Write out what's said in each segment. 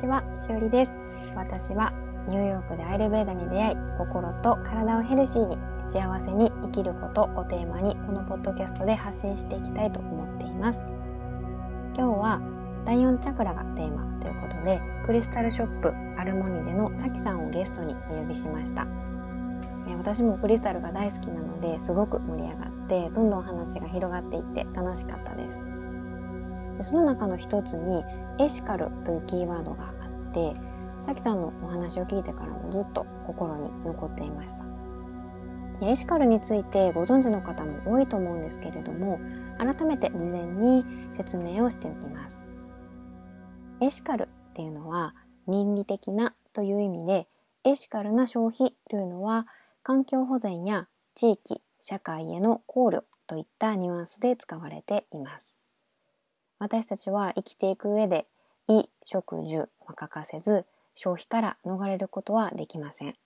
ちは、しおりです。私はニューヨークでアイルベーダに出会い、心と体をヘルシーに幸せに生きることをテーマにこのポッドキャストで発信していきたいと思っています。今日はライオンチャクラがテーマということで、クリスタルショップアルモニデのさきさんをゲストにお呼びしました。私もクリスタルが大好きなのですごく盛り上がってどんどん話が広がっていって楽しかったですでその中の一つにエシカルというキーワードがあってさきさんのお話を聞いてからもずっと心に残っていましたエシカルについてご存知の方も多いと思うんですけれども改めて事前に説明をしておきますエシカルっていうのは倫理的なという意味でエシカルな消費というのは環境保全や地域、社会への考慮といったニュアンスで使われています。私たちは生きていく上で衣食住は欠かせず消費から逃れることはできません。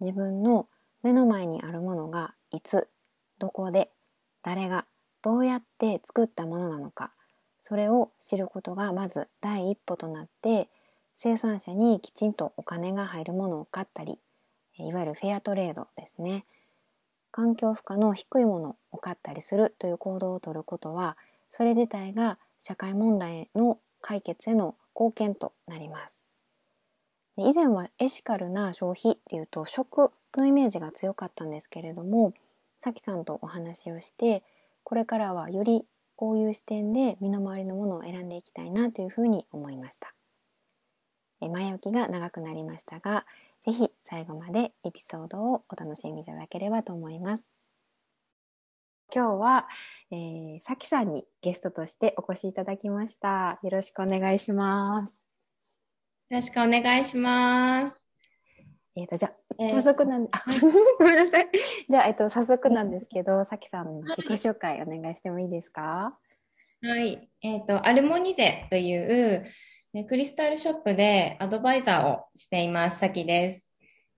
自分の目の前にあるものがいつ、どこで、誰が、どうやって作ったものなのか、それを知ることがまず第一歩となって、生産者にきちんとお金が入るものを買ったり、いわゆるフェアトレードですね。環境負荷の低いものを買ったりするという行動をとることは、それ自体が社会問題の解決への貢献となります。以前はエシカルな消費っていうと食のイメージが強かったんですけれども、さきさんとお話をして、これからはよりこういう視点で身の回りのものを選んでいきたいなというふうに思いました。前置きが長くなりましたが、ぜひ最後までエピソードをお楽しみいただければと思います。今日は、えー、さきさんにゲストとしてお越しいただきました。よろしくお願いします。よろしくお願いします。えっ、ー、と、じゃあ、えー、早速なんで、あ、ごめんなさい。じゃあ、えっ、ー、と、早速なんですけど、さきさんの自己紹介お願いしてもいいですか？はい。えっ、と、アルモニゼという、クリスタルショップでアドバイザーをしています。さきです。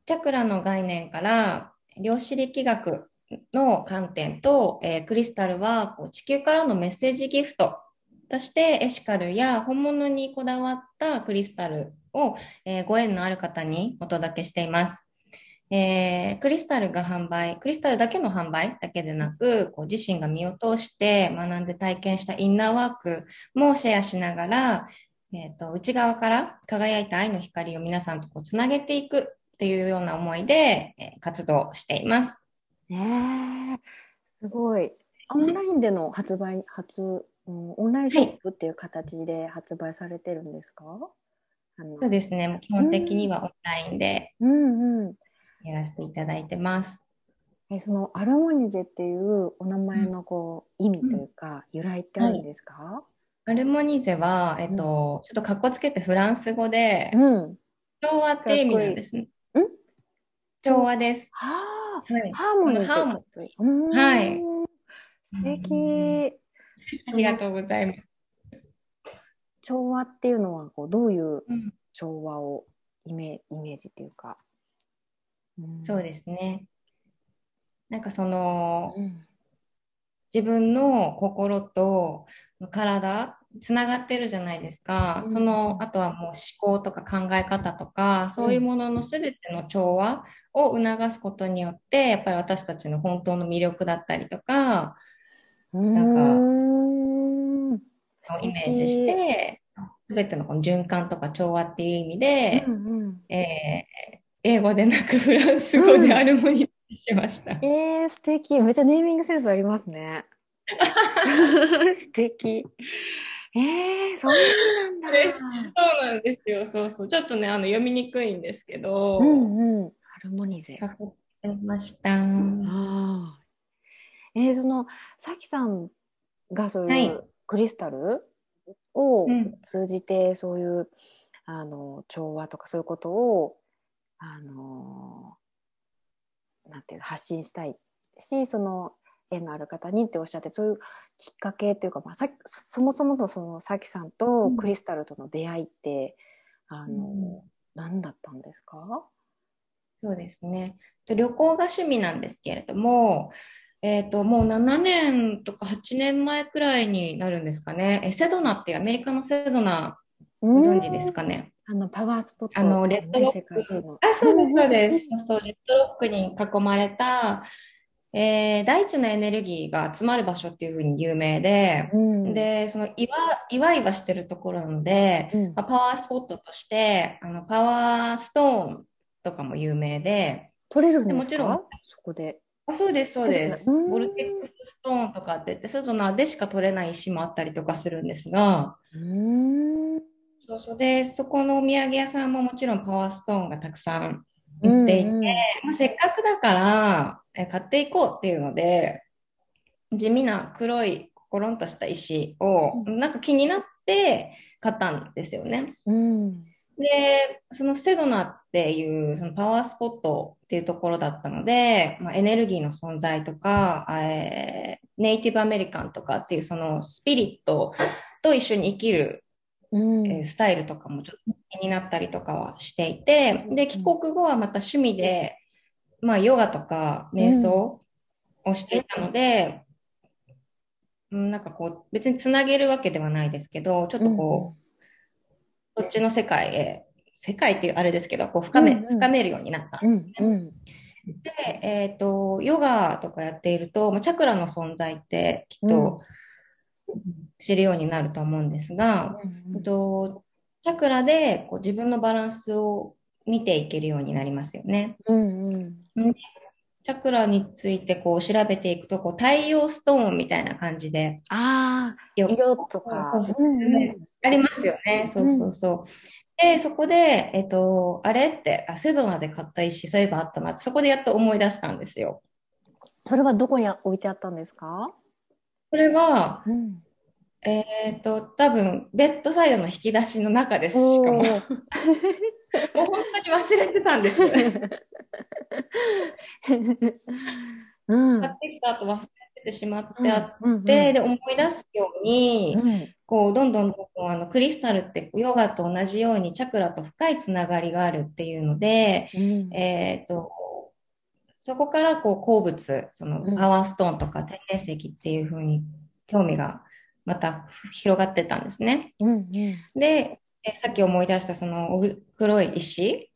チャクラの概念から量子力学の観点と、えー、クリスタルはこう地球からのメッセージギフトとしてエシカルや本物にこだわったクリスタルを、えー、ご縁のある方にお届けしています。えー、クリスタルが販売、クリスタルだけの販売だけでなく、こう自身が身を通して学んで体験したインナーワークもシェアしながら、え、ー、と、内側から輝いた愛の光を皆さんとこうつなげていくっていうような思いで、え、活動しています。えー、すごい。オンラインでの発売、初、うん、オンラインショップっていう形で発売されてるんですか、はい、そうですね。基本的にはオンラインでやらせていただいてます。えそのアルモニゼっていうお名前のこう、意味というか、由来ってあるんですか、はい。アルモニゼは、えっと、うん、ちょっとかっこつけてフランス語で、うん、調和っていう意味なんですね。調和です。はあ、はい、ハーモニー。ハーモニー。はい。素敵。ありがとうございます。調和っていうのはこうどういう調和をイメイメージっていうか、うん、そうですねなんかその、うん、自分の心と体つながってるじゃないですか、うん、そのあとはもう思考とか考え方とかそういうものの全ての調和を促すことによってやっぱり私たちの本当の魅力だったりとかなんかイメージして全てのこの循環とか調和っていう意味で、うんうん、えー、英語でなくフランス語でアルモニーしました。うん、えー、素敵。めっちゃネーミングセンスありますね。素敵。えー、そうなんだ。そうなんですよ。そうそう。ちょっとね、あの読みにくいんですけど。うんうん。ハルモニゼ。ました。あえー、その、さきさんがそういうクリスタルを通じて、そういう、うん、あの、調和とかそういうことを、あの、なんていう発信したいし、その、縁のある方にっておっしゃってそういうきっかけというか、まあ、さそもそものそのさきさんとクリスタルとの出会いって、うん、あの、うん、何だったんですか？そうですね。旅行が趣味なんですけれども、えーと、もう7年とか8年前くらいになるんですかね。セドナってアメリカのセドナご存知ですかね？あの、パワースポット、あの、レッドロック。あ、そうです、そうです。そう、レッドロックに囲まれた、えー、大地のエネルギーが集まる場所っていうふうに有名で、うん、で、その岩、岩岩してるところなので、うん、まあ、パワースポットとして、あの、パワーストーンとかも有名で、取れるんですか？もちろん、そこで。あそうです、そうです。ボルテックスストーンとかって言って、外のでしか取れない石もあったりとかするんですが、うん。そうそう。で、そこのお土産屋さんももちろんパワーストーンがたくさん売っていて、うんうん、まあ、せっかくだからえ買っていこうっていうので、地味な黒いコロンとした石を、なんか気になって買ったんですよね。うん。で、そのセドナっていうそのパワースポットっていうところだったので、まあ、エネルギーの存在とか、えー、ネイティブアメリカンとかっていうそのスピリットと一緒に生きる、うん、えー、スタイルとかもちょっと気になったりとかはしていて、で、帰国後はまた趣味で、まあ、ヨガとか瞑想をしていたので、うん、なんかこう、別につなげるわけではないですけど、ちょっとこう、そっちの世界へ、世界っていうあれですけど、こう深め、うんうん、深めるようになったんですね。うんうん、で、えっ、ー、と、ヨガとかやっていると、チャクラの存在ってきっと知るようになると思うんですが、うんうん、とチャクラでこう自分のバランスを見ていけるようになりますよね。うんうん、チャクラについてこう調べていくとこう太陽ストーンみたいな感じであ色とか、ありますよね。そうそうそう、でそこで、えっと、あれってあセドナで買った石そういえばあったなってそこでやっと思い出したんですよ。それはどこに置いてあったんですか？それは、うん、えっ、と、多分、ベッドサイドの引き出しの中です、しかも。もう本当に忘れてたんです。うん、買ってきた後忘れてしまってあって、うんうんうん、で、思い出すように、うん、こう、どんどんどんどん、あの、クリスタルってヨガと同じようにチャクラと深いつながりがあるっていうので、うん、えっ、と、そこからこう鉱物、そのパワーストーンとか天然石っていうふうに興味がまた広がってたんですね。うんうん、で、さっき思い出したその黒い石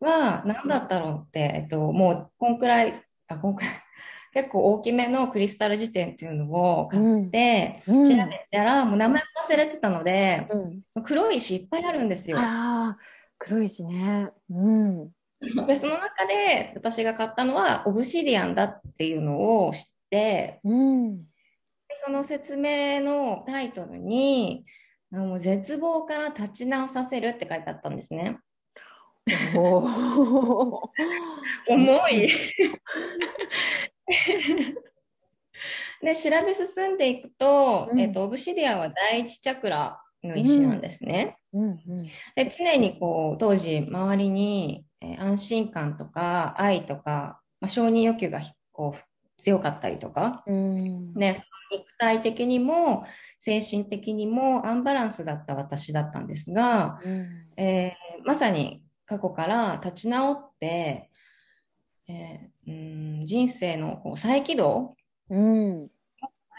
は何だったろうって、えっと、もうこんくらい、あ、こんくらい、結構大きめのクリスタル辞典っていうのを買って、調べたら、もう名前忘れてたので、うん、黒い石いっぱいあるんですよ。ああ、黒い石ね。うん。で、その中で私が買ったのはオブシディアンだっていうのを知って、うん、その説明のタイトルに、もう絶望から立ち直させるって書いてあったんですね。重い。で調べ進んでいくと、うん、えっと、オブシディアンは第一チャクラの石なんですね。うん。うん。うん、で常にこう当時周りに、えー、安心感とか愛とか、まあ、承認欲求がこう強かったりとか、うん、で肉体的にも精神的にもアンバランスだった私だったんですが、うん、えー、まさに過去から立ち直って、えー、うん人生のこう再起動うん、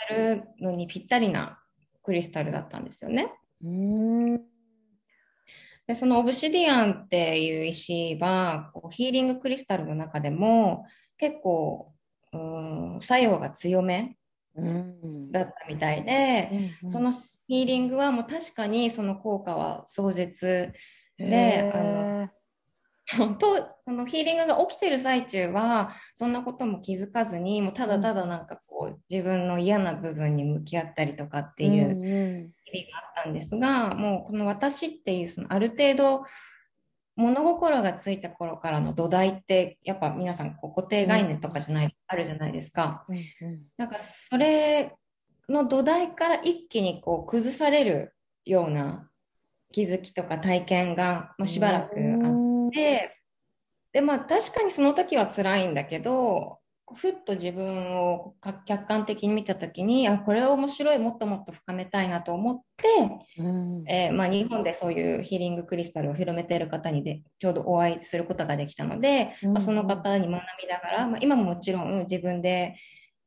るのにぴったりなクリスタルだったんですよね。うんでそのオブシディアンっていう石はこうヒーリングクリスタルの中でも結構うん作用が強めだったみたいで、うん、そのヒーリングはもう確かにその効果は壮絶で、あのとそのヒーリングが起きてる最中はそんなことも気づかずにもうただただなんかこう自分の嫌な部分に向き合ったりとかっていう日々があったんですが、もうこの私っていうそのある程度物心がついた頃からの土台ってやっぱ皆さん固定概念とかじゃない、うん、あるじゃないですか。うんうん、なんかそれの土台から一気にこう崩されるような気づきとか体験が、まあ、しばらくあって、でまあ確かにその時は辛いんだけどふっと自分を客観的に見た時にあこれは面白いもっともっと深めたいなと思って、うん。えー、まあ、日本でそういうヒーリングクリスタルを広めている方にでちょうどお会いすることができたので、うん、まあ、その方に学びながら、まあ、今ももちろん自分で、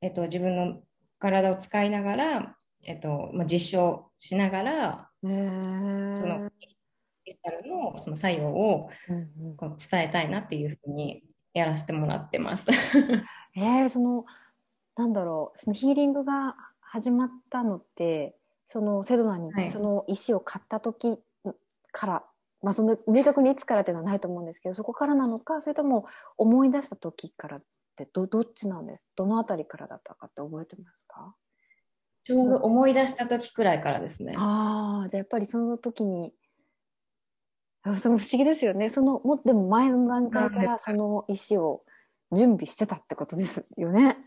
えっと、自分の体を使いながら、えっとまあ、実証しながらそのタルのその作用をこう伝えたいなっていうふうにやらせてもらってます。えー、そのなんだろうそのヒーリングが始まったのってそのセドナにその石を買った時から、はい、まあその明確にいつからっていうのはないと思うんですけどそこからなのかそれとも思い出した時からってどどっちなんです？どのあたりからだったかって覚えてますか？ちょうど思い出した時くらいからですね。ああじゃあやっぱりその時にその不思議ですよね。そのもでも前の段階からその石を準備してたってことですよね。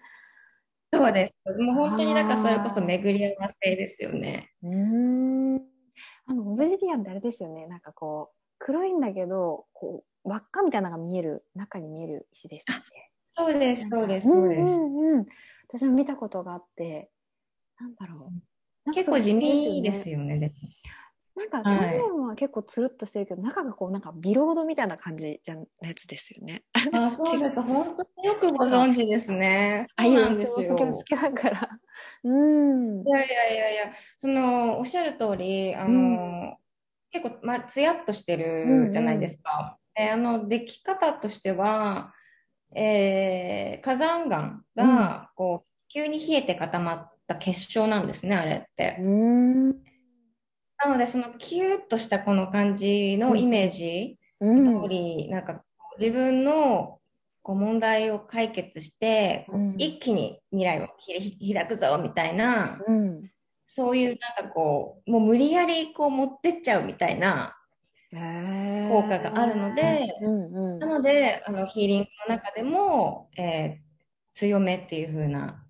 そうです。もう本当にだからそれこそ巡り合わせですよね。うん。あのオブジディアンってあれですよね。なんかこう黒いんだけどこう輪っかみたいなのが見える中に見える石でしたっけ？そうですそうですそうです、うんうん、私も見たことがあって。なんだろう。結構地味ですよね、ね、なんか表面は結構つるっとしてるけど、はい、中がこうなんかビロードみたいな感じじゃなやつですよね。あ、そうです。本当によくご存知ですね。あ、いいんですよ。好きだから。うん。いやいやいやいや、そのおっしゃる通り、あの、うん、結構まつやっとしてるじゃないですか。うんうん、で、あの出来方としては、えー、火山岩がこう、急に冷えて固まった結晶なんですね、あれって。うんなので、そのキューッとしたこの感じのイメージ通り、うん、なんか自分のこう問題を解決して、うん、一気に未来を開くぞみたいな、うん、そういうなんかこう、もう無理やりこう持ってっちゃうみたいな効果があるので、なのであのヒーリングの中でも、えー、強めっていう風な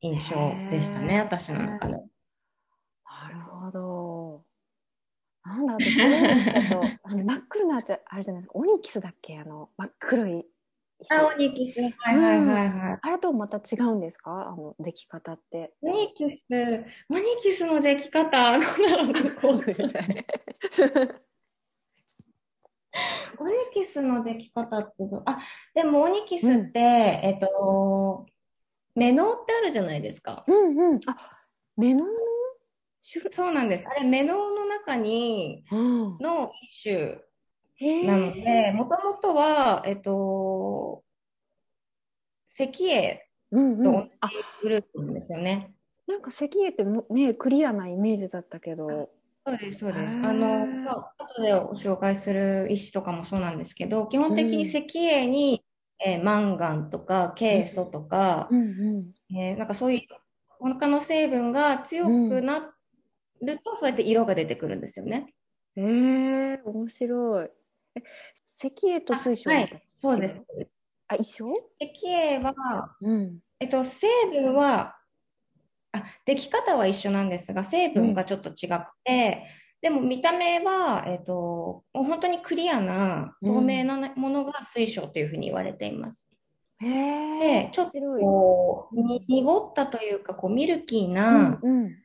印象でしたね、私の中で。なるほど。なんだろう、ですと、あの真っ黒なやつあるじゃないですか。オニキスだっけ？あの、真っ黒い。あ、オニキス。はいはいはいはい。あれとまた違うんですか？あの、出来方って。オニキス、オニキスの出来方、なんだろう、こう。オニキスの出来方ってどあ、でもオニキスって、うん、えっと、メノってあるじゃないですか。うんうん。あ、メノそうなんです。あれ、メノウの中にの一種なので、もともとは、えっと、石英と同じグループなんですよね。うんうん、なんか石英ってもね、クリアなイメージだったけど。そうです、そうです。あの、まあ、後でご紹介する石とかもそうなんですけど、基本的に石英に、うん、えー、マンガンとか、ケイ素とか、うんうんえー、なんかそういう他の成分が強くなっるとそうやって色が出てくるんですよね。えー、面白い。え石英と水晶は、はい、そうです。あ、一緒？石英は、うん、えっと、成分は、あ、出来方は一緒なんですが、成分がちょっと違くて、うん、でも見た目は、えっと、本当にクリアな透明なものが水晶というふうに言われています。うん、で、ちょっとこう、濁ったというか、こうミルキーな、うんうん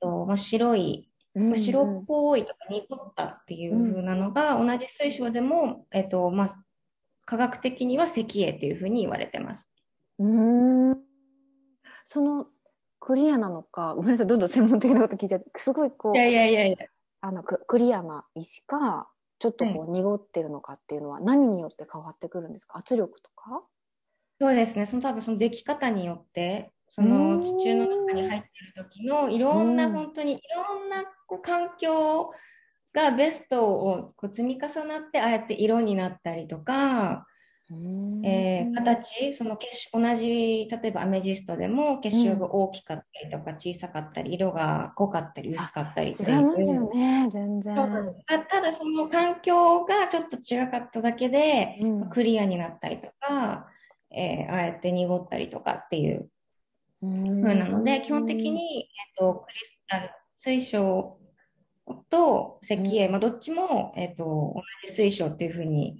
とまあ、白い、まあ、白っぽいとか濁ったっていう風なのが、同じ水晶でも、えっとまあ、科学的には石英っていう風に言われてます。うん。そのクリアなのかごめんなさいどんどん専門的なこと聞いちゃってすごいこういやいやいやいや。あのククリアな石かちょっとこう濁ってるのかっていうのは何によって変わってくるんですか？圧力とか？そうですね。その多分その出来方によってその地中の中に入ってる時のいろんな本当にいろんなこう環境がベストをこう積み重なってああやって色になったりとか、えー、形その結同じ例えばアメジストでも結晶が大きかったりとか小さかったり、色が濃かったり薄かったりっていう。ね全然。ただその環境がちょっと違かっただけで、うん、クリアになったりとか、えー、ああやって濁ったりとかっていう風なので、基本的に、えっと、クリスタル、水晶と石英、まあ、どっちも、えっと、同じ水晶っていうふうに、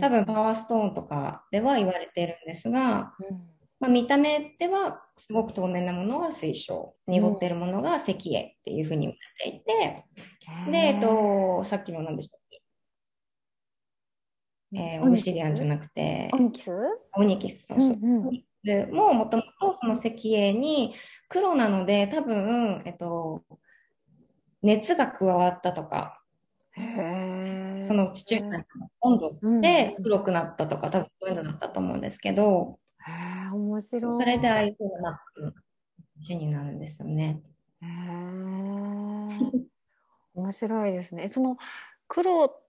多分パワーストーンとかでは言われているんですが、まあ、見た目ではすごく透明なものが水晶、濁ってるものが石英っていうふうに言われていて、で、えっと、さっきの何でしたっけ？えー、オブシディアンじゃなくて、オニキス？オニキス、そうそう。うんうん。でももともとその石英に黒なので多分、えっと、熱が加わったとか、その地中海の温度で黒くなったとか、多分そういうのだったと思うんですけど、面白い。それでああいうふうな字になるんですよね。へえ。面白いですね。その黒、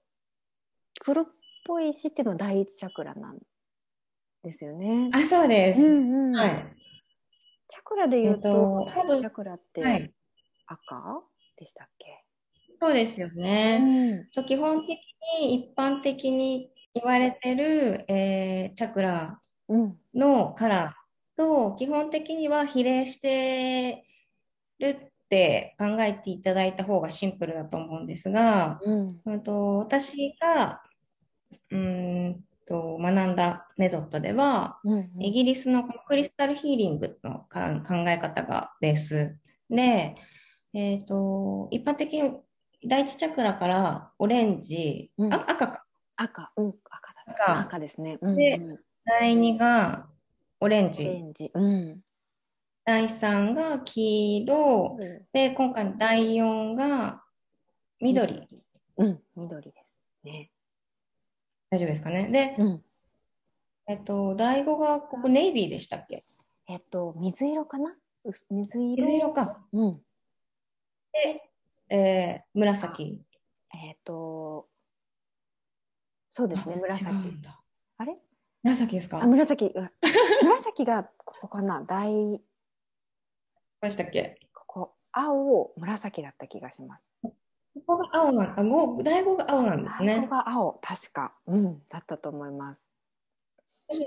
黒っぽい石っていうのは第一チャクラなんですよね。あ、そうです。うんうん。はい。チャクラで言うと、えっとチャクラってはい。赤？でしたっけ、そうですよね。うん基本的に一般的に言われてる、えーチャクラうんのカラーと基本的には比例してるって考えていただいた方がシンプルだと思うんですが、うんうんと私がうーんと学んだメソッドでは、うんイギリスのクリスタルヒーリングのか考え方がベース。で、えっと、一般的に第一チャクラからオレンジ、うん。あ赤か、赤、うん、赤だ赤。赤ですね。うんでうん。第二がオレンオレジ、ンジ。うん。第三が黄色、で、今回の第四が緑。うん、緑ですね。大丈夫ですかね？で、うん。えっと、第五がここネイビーでしたっけ？えっと、水色かな？水色？水色か。うん。で、えー紫。えっと、そうですね、あ紫。あれ？紫ですか？あ、紫。うん紫がここかな？大、何でしたっけ？ここ、青、紫だった気がします。ここが青なんあ、五第五が青なんですここね。が青、確か。うん、だったと思います。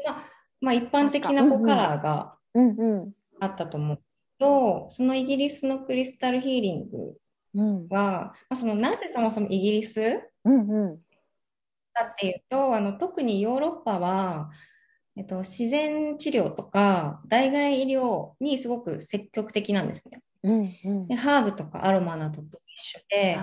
まあ、まあ、一般的なこうカラーがうんうん。あったと思うけど、そのイギリスのクリスタルヒーリングうんは、まあ、そのなぜそもそもイギリスうんうん。かっていうと、あの特にヨーロッパは、えっと、自然治療とか代替医療にすごく積極的なんですね。うんうん。で、ハーブとかアロマなどと一緒で、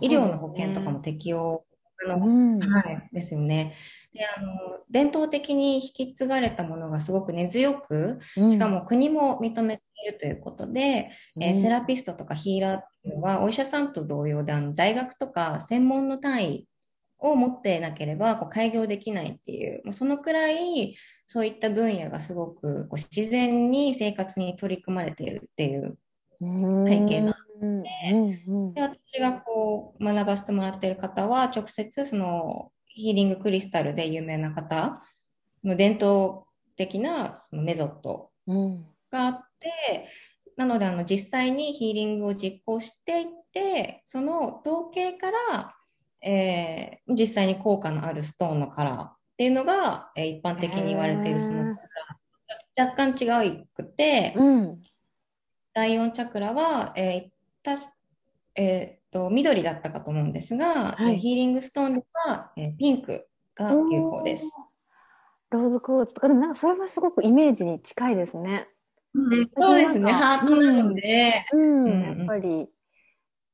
医療の保険とかも適用あのうん。はい、ですよね。で、あの、伝統的に引き継がれたものがすごく根強く、しかも国も認めているということで、えーセラピストとかヒーラーっていうのは、お医者さんと同様で、あの大学とか専門の単位を持ってなければ、こう開業できないっていう、もうそのくらい、そういった分野がすごくこう自然に生活に取り組まれているっていううん背景なんうんうんうんで、私がこう学ばせてもらっている方は、直接そのヒーリングクリスタルで有名な方、その伝統的なそのメソッドうんがあって、なのであの実際にヒーリングを実行していって、その統計から、えー実際に効果のあるストーンのカラーっていうのが、えー一般的に言われているそのカラー。若干違くて、うん第4チャクラは、えーたしえーっと緑だったかと思うんですが、はい。えーヒーリングストーンでは、えーピンクが有効です。ローズクォーツとかでもなんかそれはすごくイメージに近いですね。そうですね、ハートなので、うん、うんやっぱり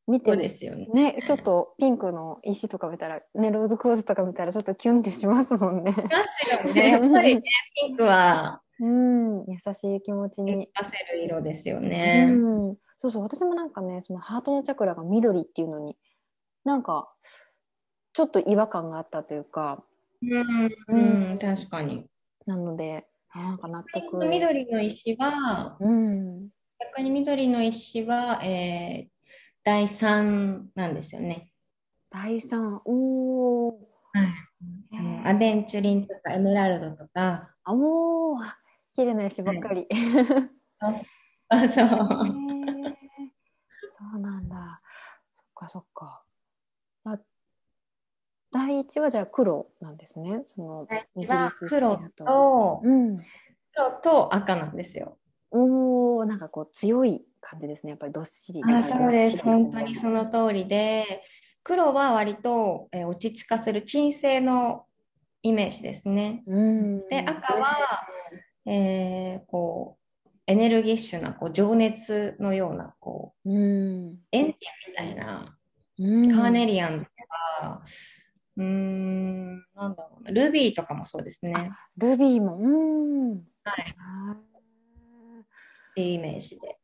見てですよね。ねちょっとピンクの石とか見たらねローズクォーツとか見たらちょっとキュンってしますもんね。確かにね、やっぱりね、ピンクはうん優しい気持ち出に。せる色ですよね。うん、そうそう私もなんかねそのハートのチャクラが緑っていうのになんかちょっと違和感があったというかうん、うん確かに。なのであなんか納そ得。の緑の石は、うん逆に緑の石は、えー第3なんですよね。第三おお。あのアベンチュリンとかエメラルドとか、あもう綺麗な石ばっかり。あ、そう。そうなんだ。そっかそっか。あ第一はじゃあ黒なんですね。そのイギリス式黒だと。と、うん。黒と赤なんですよ。おおなんかこう強い感じですね。やっぱりどっしり。あ、そうです。本当にその通りで、黒は割と、えー落ち着かせる鎮静のイメージですね。うん。で、赤は、えーこう、エネルギッシュな、こう、情熱のような、こう、うん。エンジンみたいな、うん。カーネリアンとか、うーん、なんだろうな、ルビーとかもそうですね。ルビーも。うん。はい。あっていうイメージで。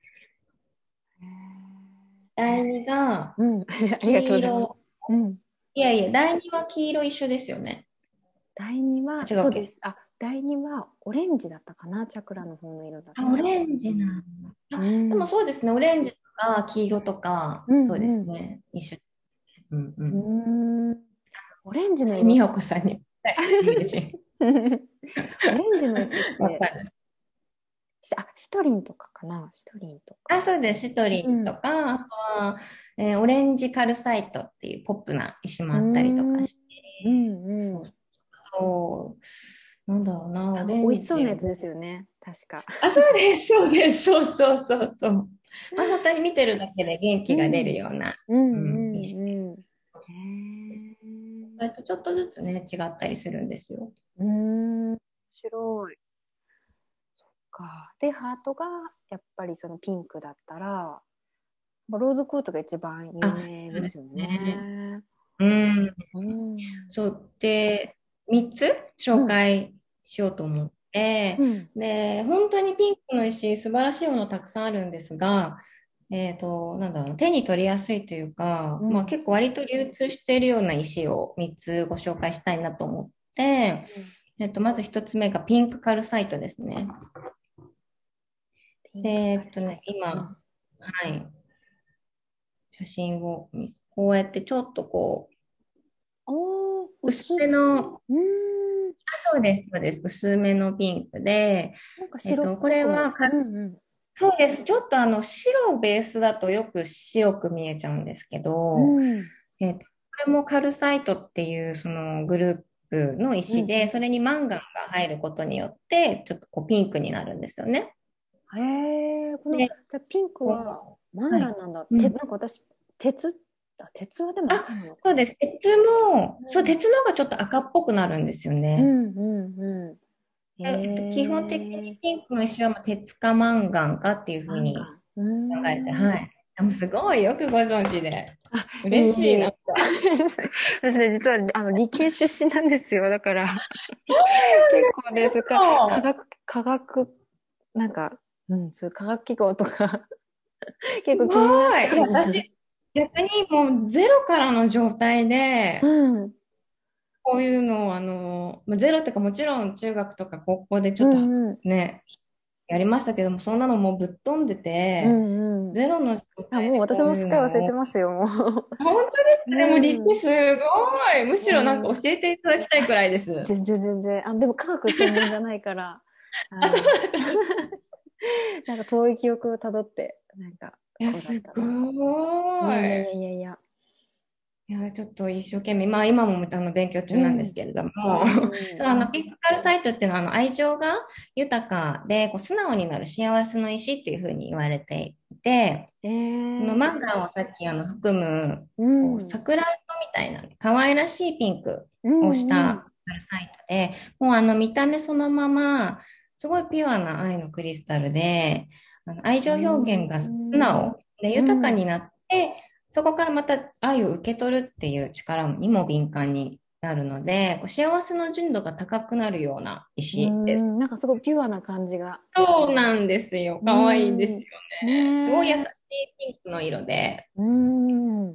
第2が、ーうん。黄色。うん。いやいや、第2は黄色一緒ですよね。第2は、そうです。あ、第2はオレンジだったかな、チャクラの方の色だった。あ、オレンジなんだ。あうんでもそうですね、オレンジとか黄色とか、うんそうですね、一緒。うんう。うんーん。オレンジの色。美穂子さんに。オレンジの石って、あ、シトリンとかかな、シトリンとか。あ、そうです。シトリンとか、あとは、えーオレンジカルサイトっていうポップな石もあったりとかして、うんうん。そう、なんだろうな、あオレンジ。美味しそうなやつですよね、確か。あ、そうです、そうです、そうそうそうそう。まあ、本当に見てるだけで元気が出るような、うんうんうんいいしうん。へそれとちょっとずつね、違ったりするんですよ。ーうーん、面白い。そっか。で、ハートがやっぱりそのピンクだったら、まあローズクートが一番有名ですよね。うん。うん。そう。で、3つ紹介しようと思って、うん。で、本当にピンクの石、素晴らしいものたくさんあるんですが、えっと、なんだろう、手に取りやすいというか、うんまあ結構割と流通しているような石を3つご紹介したいなと思って、えっと、まず1つ目がピンクカルサイトですね。で、えっとね、今、はい。写真を見こうやってちょっとこう、薄めの、うーん。あ、そうです、そうです。薄めのピンクで、なんかえっとこれはかうんうん。そうです。ちょっとあの、白ベースだとよく白く見えちゃうんですけど、うん。えっと、これもカルサイトっていうそのグループの石で、うんうんそれにマンガンが入ることによって、ちょっとこうピンクになるんですよね。へえ、この、でじゃあピンクはマンガンなんだ。うんてなんか私、鉄、あ、鉄はでも。そうです。鉄も、そう、鉄の方がちょっと赤っぽくなるんですよね。うんうんうん。でへー基本的にピンクの石はまあ鉄かマンガンかっていうふうに考うんえて、はい。でもすごいよくご存知で。嬉しいな。私ね、実はあの理系出身なんですよ。だから、結構ね、それか科学、科学、なんか、うん、そう科学機構とか、結構気にな逆にもうゼロからの状態で、うん。こういうのを、あの、まあゼロっていうかもちろん中学とか高校でちょっとうんうんね、やりましたけども、そんなのもうぶっ飛んでて、うんうん。ゼロの状あ、態でもう私もすっかり忘れてまますよ、もう。本当ですね。でも立地すごい。むしろなんか教えていただきたいくらいです。全然全然。あ、でも科学専門じゃないから。なんか遠い記憶をたどって、なんか。いや、すごい。やいやい。いやいや。いや、ちょっと一生懸命、まあ今もあの勉強中なんですけれども、うん。そうあのピンクカルサイトっていうのはあの愛情が豊かでこう素直になる幸せの石っていうふうに言われていて、えー。そのマンガンをさっきあの含むうん。こう桜色みたいな可愛らしいピンクうんをしたカルサイトで、もうあの見た目そのまますごいピュアな愛のクリスタルで、あの愛情表現が素直で豊かになって、そこからまた愛を受け取るっていう力にも敏感になるので、幸せの純度が高くなるような石です。うんなんかすごいピュアな感じが。そうなんですよ。可愛いんですよね。ねすごい優しいピンクの色で。うん。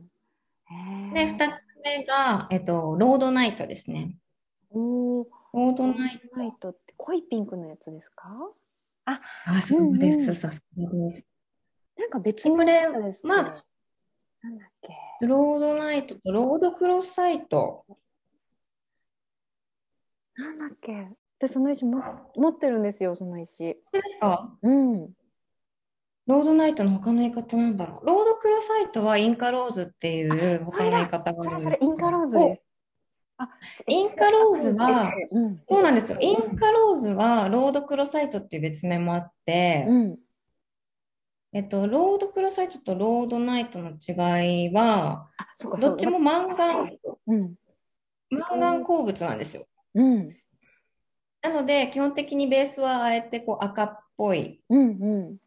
で、二つ目が、えっと、ロードナイトですね。おーロードナイト。ナイトって濃いピンクのやつですか？あ、そうです。さすがです。なんか別のこれまあねなんだっけ？ロードナイトとロードクロスサイト。なんだっけ？で、その石も持ってるんですよ、その石。ですか？うん。ロードナイトの他の言い方なんだろう。ロードクロサイトはインカローズっていう他の言い方があるそれそれ、インカローズです。あ、インカローズは、うん。そうなんですよ。インカローズはロードクロサイトっていう別名もあって、うん。えっと、ロードクロサイトとロードナイトの違いは、どっちもマンガン、うん。マンガン鉱物なんですよ。うん。なので、基本的にベースはあえてこう赤っぽいうん。うん。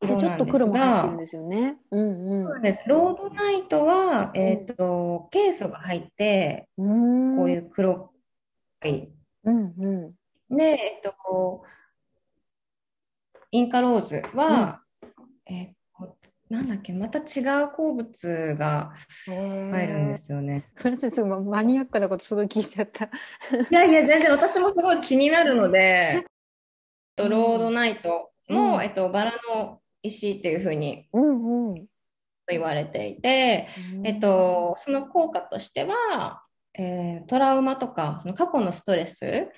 で、ちょっと黒も入ってるんが、ですよね。うんそうです。ロードナイトは、えっと、ケイ素が入って、うん。。こういうう黒い。うんうん。で、えっと、インカローズは、えっと、なんだっけ、また違う鉱物が入るんですよね。私すごいマニアックなことすごい聞いちゃった。いやいや、全然私もすごい気になるので、ロードナイトも、うんえっと、バラの石っていうふうにうんうん。言われていて、えっと、その効果としては、えートラウマとか、その過去のストレス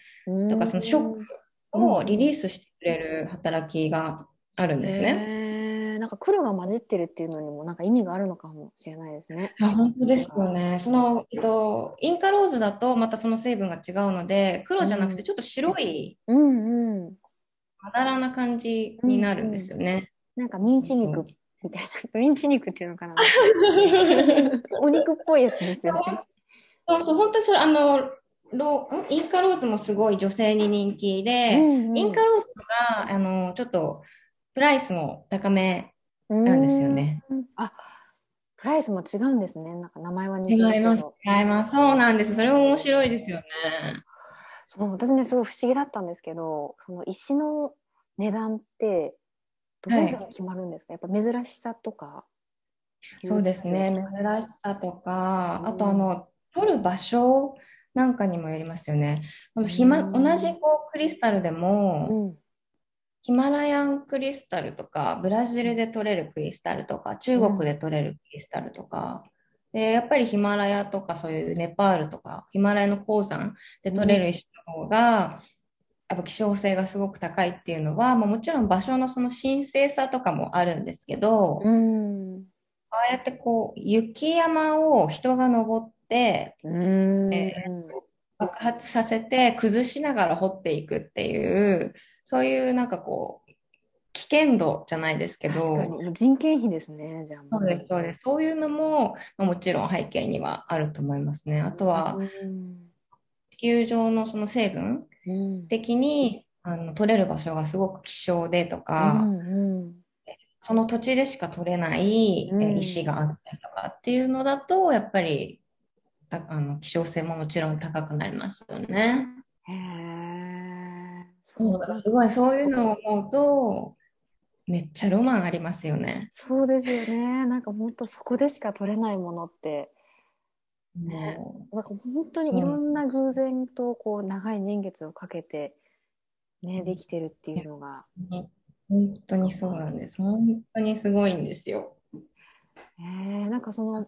とか、そのショックをリリースしてくれる働きがあるんですね。へーなんか黒が混じってるっていうのにもなんか意味があるのかもしれないですね。あ本当ですよね。その、えっと、インカローズだとまたその成分が違うので、黒じゃなくてちょっと白い、うんうん。まだらな感じになるんですよね。なんかミンチ肉みたいな。ミンチ肉っていうのかな。お肉っぽいやつですよね。そうそう、本当にそれ、あの、ロんインカローズもすごい女性に人気で、うんうんインカローズが、あの、ちょっと、プライスも高めなんですよね。うん。あ、プライスも違うんですね。なんか名前は似てるけ違いますど。。違います。そうなんです。それも面白いですよね。そう私ねすごい不思議だったんですけどその石の値段ってどうい。うふうに決まるんですか、やっぱ珍しさとかそうですね。珍しさとか、うん。あとあの、取る場所なんかにもよりますよね。このひま、うん。同じこうクリスタルでも、うん。ヒマラヤンクリスタルとか、ブラジルで取れるクリスタルとか、中国で取れるクリスタルとか、で、やっぱりヒマラヤとかそういうネパールとか、ヒマラヤの鉱山で取れる石の方が、やっぱ希少性がすごく高いっていうのは、まあ、もちろん場所のその神聖さとかもあるんですけど、うん。ああやってこう、雪山を人が登って、うん。え爆発させて崩しながら掘っていくっていう、そういうなんかこう、危険度じゃないですけど、確かに。もう人件費ですねじゃあもそうです、そうです。そういうのも、まあもちろん背景にはあると思いますね。あとは、うん。地球上のその成分うん的に、あの、取れる場所がすごく希少でとか、うんうんその土地でしか取れない石があったりとかっていうのだと、やっぱり、たあの、希少性ももちろん高くなりますよね。へえそう、だすごいそういうのを思うと、めっちゃロマンありますよね。そうですよねなんか本当そこでしか取れないものってね。もなんか本当にいろんな偶然とこう長い年月をかけてねできてるっていうのが。う本当にそうなんです。本当にすごいんですよ。えー、なんかその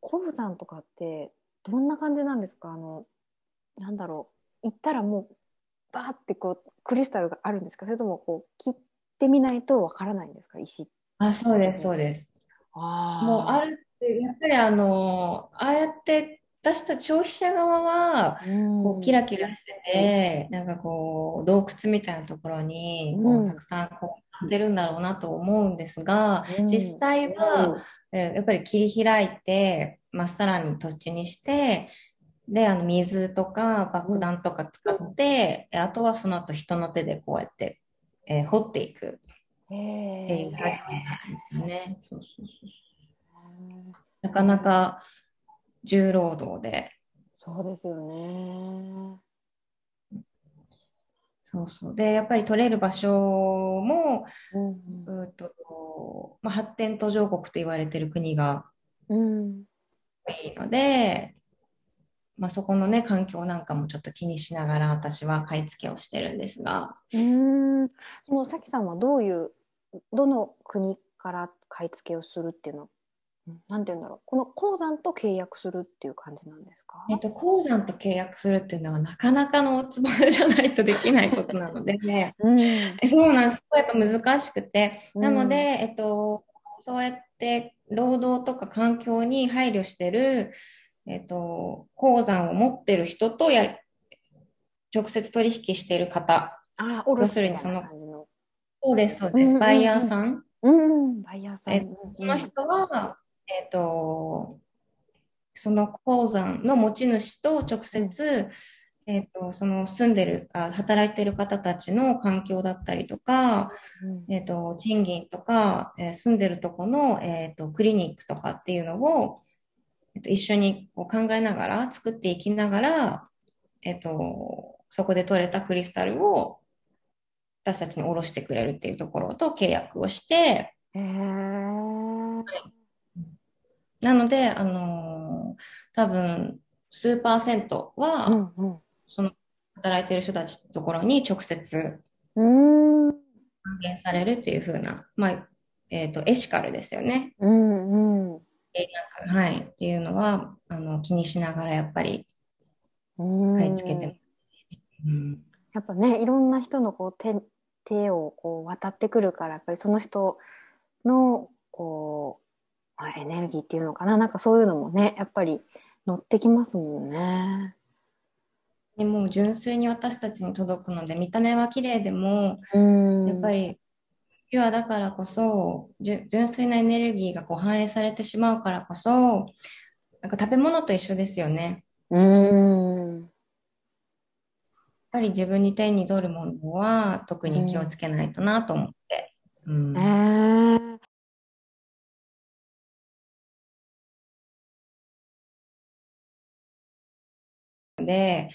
コブさんとかってどんな感じなんですか？あのなんだろう。行ったらもうバーってこうクリスタルがあるんですか？それともこう切ってみないとわからないんですか？石あ、そうです、そうです。あもうある、るって、やっぱりあの、ああやって私たち消費者側は、うん、こうキラキラしてて、なんかこう洞窟みたいなところにこうたくさんこう出るんだろうなと思うんですが、うん。実際は、えーやっぱり切り開いてまっさらに土地にしてであの水とか爆弾とか使って、あとはその後人の手でこうやって、えー掘っていくへっていうえ作業なんですよね。そうそうそうなかなか重労働で。そうですよねそうそう。で、やっぱり取れる場所も、うんうーと、まあ、発展途上国と言われてる国がうん多いので、まあ、そこのね、環境なんかもちょっと気にしながら私は買い付けをしてるんですが、うんそのさきさんはどういうどの国から買い付けをするっていうのなんて言うんだろうこの鉱山と契約するっていう感じなんですか？えっと、鉱山と契約するっていうのはなかなかのおつぼねじゃないとできないことなので、うんそうなんです。やっぱ難しくて。うんなので、えっと、そうやって労働とか環境に配慮してる、えっと、鉱山を持ってる人とや、直接取引している方。あ、要するにその。そうです、そうです。バイヤーさん。うん、バイヤーさん。えうんその人は、えっと、その鉱山の持ち主と直接、えっと、その住んでる、あ、働いてる方たちの環境だったりとか、うん。えっと、賃金とか、えー住んでるとこの、えっと、クリニックとかっていうのを、えっと、一緒にこう考えながら、作っていきながら、えっと、そこで取れたクリスタルを私たちに下ろしてくれるっていうところと契約をして、へーなので、あのー多分、数パーセントは、うんうんその働いてる人たちのところに直接還元されるっていう風な、まあ、えっと、エシカルですよね。うんうんはい。っていうのは、あの、気にしながらやっぱりうん買い付けてます。うんやっぱねいろんな人のこう手手をこう渡ってくるからやっぱりその人のこう、まあ、エネルギーっていうのかな？なんかそういうのもねやっぱり乗ってきますもんね。でもう純粋に私たちに届くので、見た目は綺麗でも、うんやっぱり、ピュアだからこそ、純粋なエネルギーがこう反映されてしまうからこそ、なんか食べ物と一緒ですよね。うんやっぱり自分に手に取るものは特に気をつけないとなと思って。うんえーで、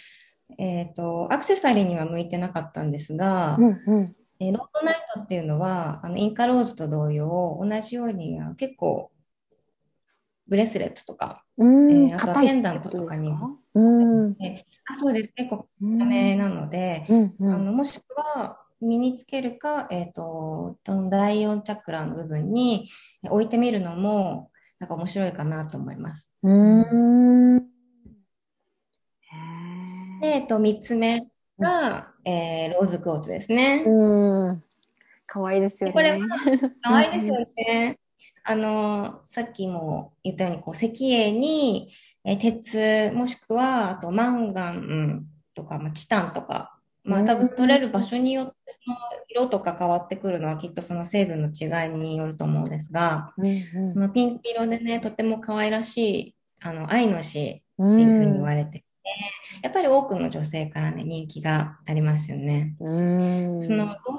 えっと、アクセサリーには向いてなかったんですが、うんうん。えーロードナイトっていうのは、あのインカローズと同様、同じようにあ結構、ブレスレットとか、うんえーあとはペンダントとかにうあそうです、結構うんダメなので、うんうん。あのもしくは身につけるか、えっと、この第4チャクラの部分に置いてみるのも、なんか面白いかなと思います。うーん。へで、えっと、3つ目が、えーローズクォーツですねー。うん可愛いですよね。でこれ 可愛いですよね。あの、さっきも言ったように、こう、石英に、えー鉄、もしくは、あと、マンガンとか、まあ、チタンとか、まあ、多分取れる場所によって、その色とか変わってくるのは、きっとその成分の違いによると思うんですが、うんこのピンク色でね、とても可愛らしい、あの、愛の詩うんっていうふうに言われてて、やっぱり多くの女性からね、人気がありますよね。うんそのローズク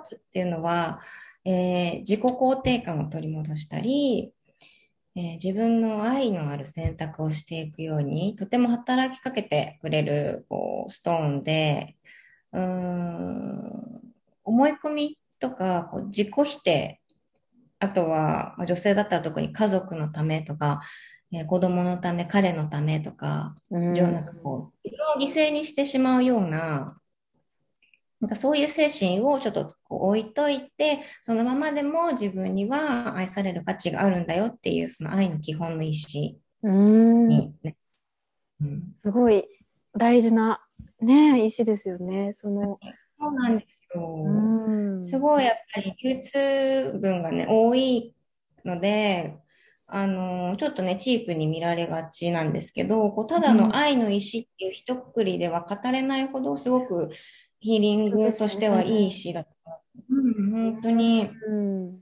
ォーツっていうのは、えー自己肯定感を取り戻したり、えー自分の愛のある選択をしていくように、とても働きかけてくれるこうストーンで、うーん思い込みとかこう自己否定、あとはまあ女性だったら特に家族のためとか、えー子供のため、彼のためとか、うん上なんかこう、自分を犠牲にしてしまうような、なんかそういう精神をちょっとこう置いといて、そのままでも自分には愛される価値があるんだよっていう、その愛の基本の意志うんにね。うん、すごい大事なね石ですよね。そのそうなんですよ。うんすごいやっぱり流通分がね、多いので、あの、ちょっとね、チープに見られがちなんですけど、こうただの愛の石っていう一括りでは語れないほど、すごくヒーリングとしてはいい石だと思う。うん、本当に。うん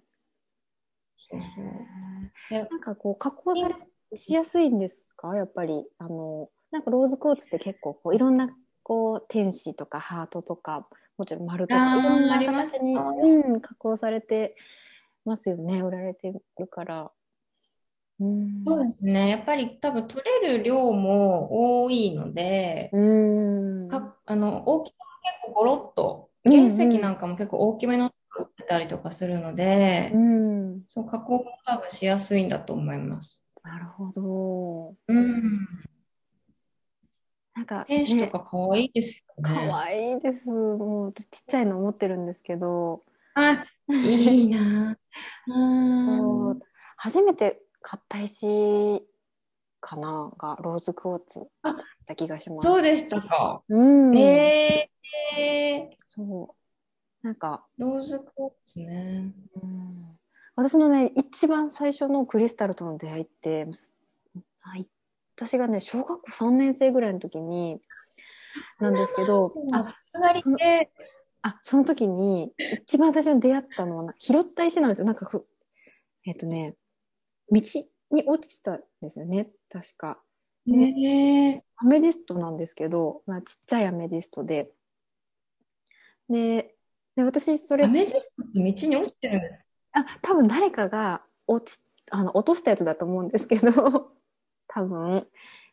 そう。そうでなんかこう加工されしやすいんですか？やっぱりあのなんかローズクォーツって結構こういろんなこう天使とかハートとかもちろん丸とかいろんなあります形に、か？うん、加工されてますよね売られてるから。うんそうですね。やっぱり多分取れる量も多いので、うんかあの大きさも結構ゴロッと、原石なんかも結構大きめの売ってたりとかするので、うん、そう加工も多分しやすいんだと思います。なるほど。うん。なんか、天使とね、か可愛いですよかね。わいいです。もう私ちっちゃいの持ってるんですけど、あ、いいな。うん。初めて買った石かながローズクォーツだった気がします。そうでしたか。うん。えー、そう。なんか、ローズクォーツね。うん、私のね、一番最初のクリスタルとの出会いって、はい私がね、小学校3年生ぐらいの時に、なんですけど、あ、さすがりって、あ、その時に、一番最初に出会ったのはな、拾った石なんですよ。なんかふ、えっ、とね、道に落ちてたんですよね、確か。ねアメジストなんですけど、まあ、ちっちゃいアメジストで。で、で私、それア、メジストって道に落ちてるあ、多分誰かが落ち、あの、落としたやつだと思うんですけど、多分、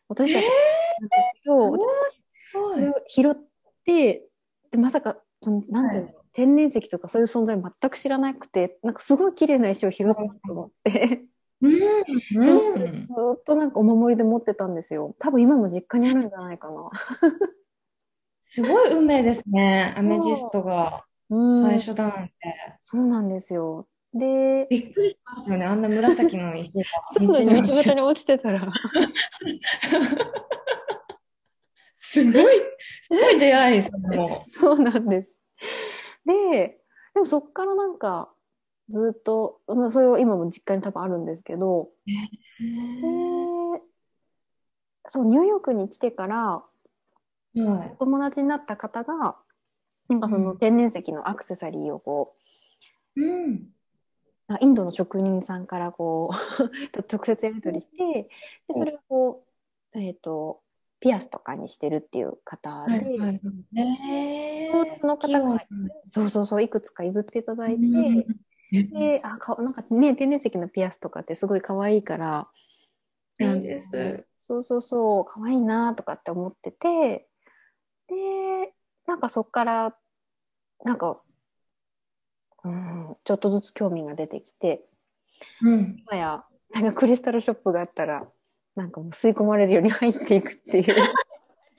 落としたやつなんですけど、私、かそれを拾って、で、まさか、その、なんていうの、天然石とかそういう存在全く知らなくて、なんかすごい綺麗な石を拾ったと思って、うん。ずっとなんかお守りで持ってたんですよ。多分今も実家にあるんじゃないかな。すごい運命ですね、アメジストがうん最初だなんて。そうなんですよ。で、びっくりしますよね、あんな紫の石が 道道に落ちて端に落ちてたら。すごい、すごい出会い、それも。そうなんです。で、でもそっからなんか、ずっと、まあそれは今も実家に多分あるんですけど、で、そう、ニューヨークに来てから、はい。お友達になった方が、なんかそのうん。天然石のアクセサリーをこうん。う、あインドの職人さんからこう、と直接やり取りして、で、それをこう、えっ、と、ピアスとかにしてるっていう方で、はいはい。えその方がそうそうそう、いくつか譲っていただいて、で、あ、か、なんかね、天然石のピアスとかってすごい可愛いから、いいです。そうそうそう、可愛いなとかって思ってて、で、なんかそっから、なんか、うん、ちょっとずつ興味が出てきて、うん。今や、なんかクリスタルショップがあったら、なんかもう吸い込まれるように入っていくっていう。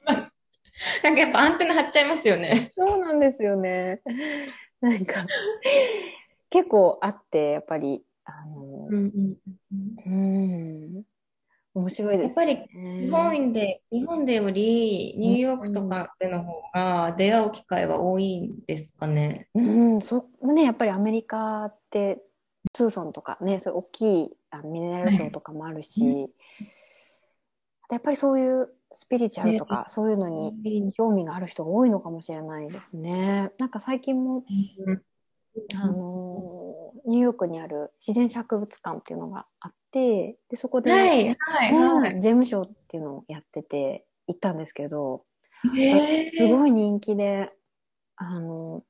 なんかやっぱアンテナ張っちゃいますよね。そうなんですよね。なんか、結構あって、やっぱり、あの、うんうん、面白いですやっぱりね。日本で、日本でよりニューヨークとかでの方が出会う機会は多いんですかね。うん、そね、やっぱりアメリカって、ツーソンとかね、そういう大きいあのミネラルショーとかもあるし、やっぱりそういうスピリチュアルとか、そういうのに興味がある人が多いのかもしれないですね。なんか最近も、あのニューヨークにある自然博物館っていうのがあって、でそこで、はい、はい、はい。うんジェムショーっていうのをやってて行ったんですけど、へーすごい人気で、あの、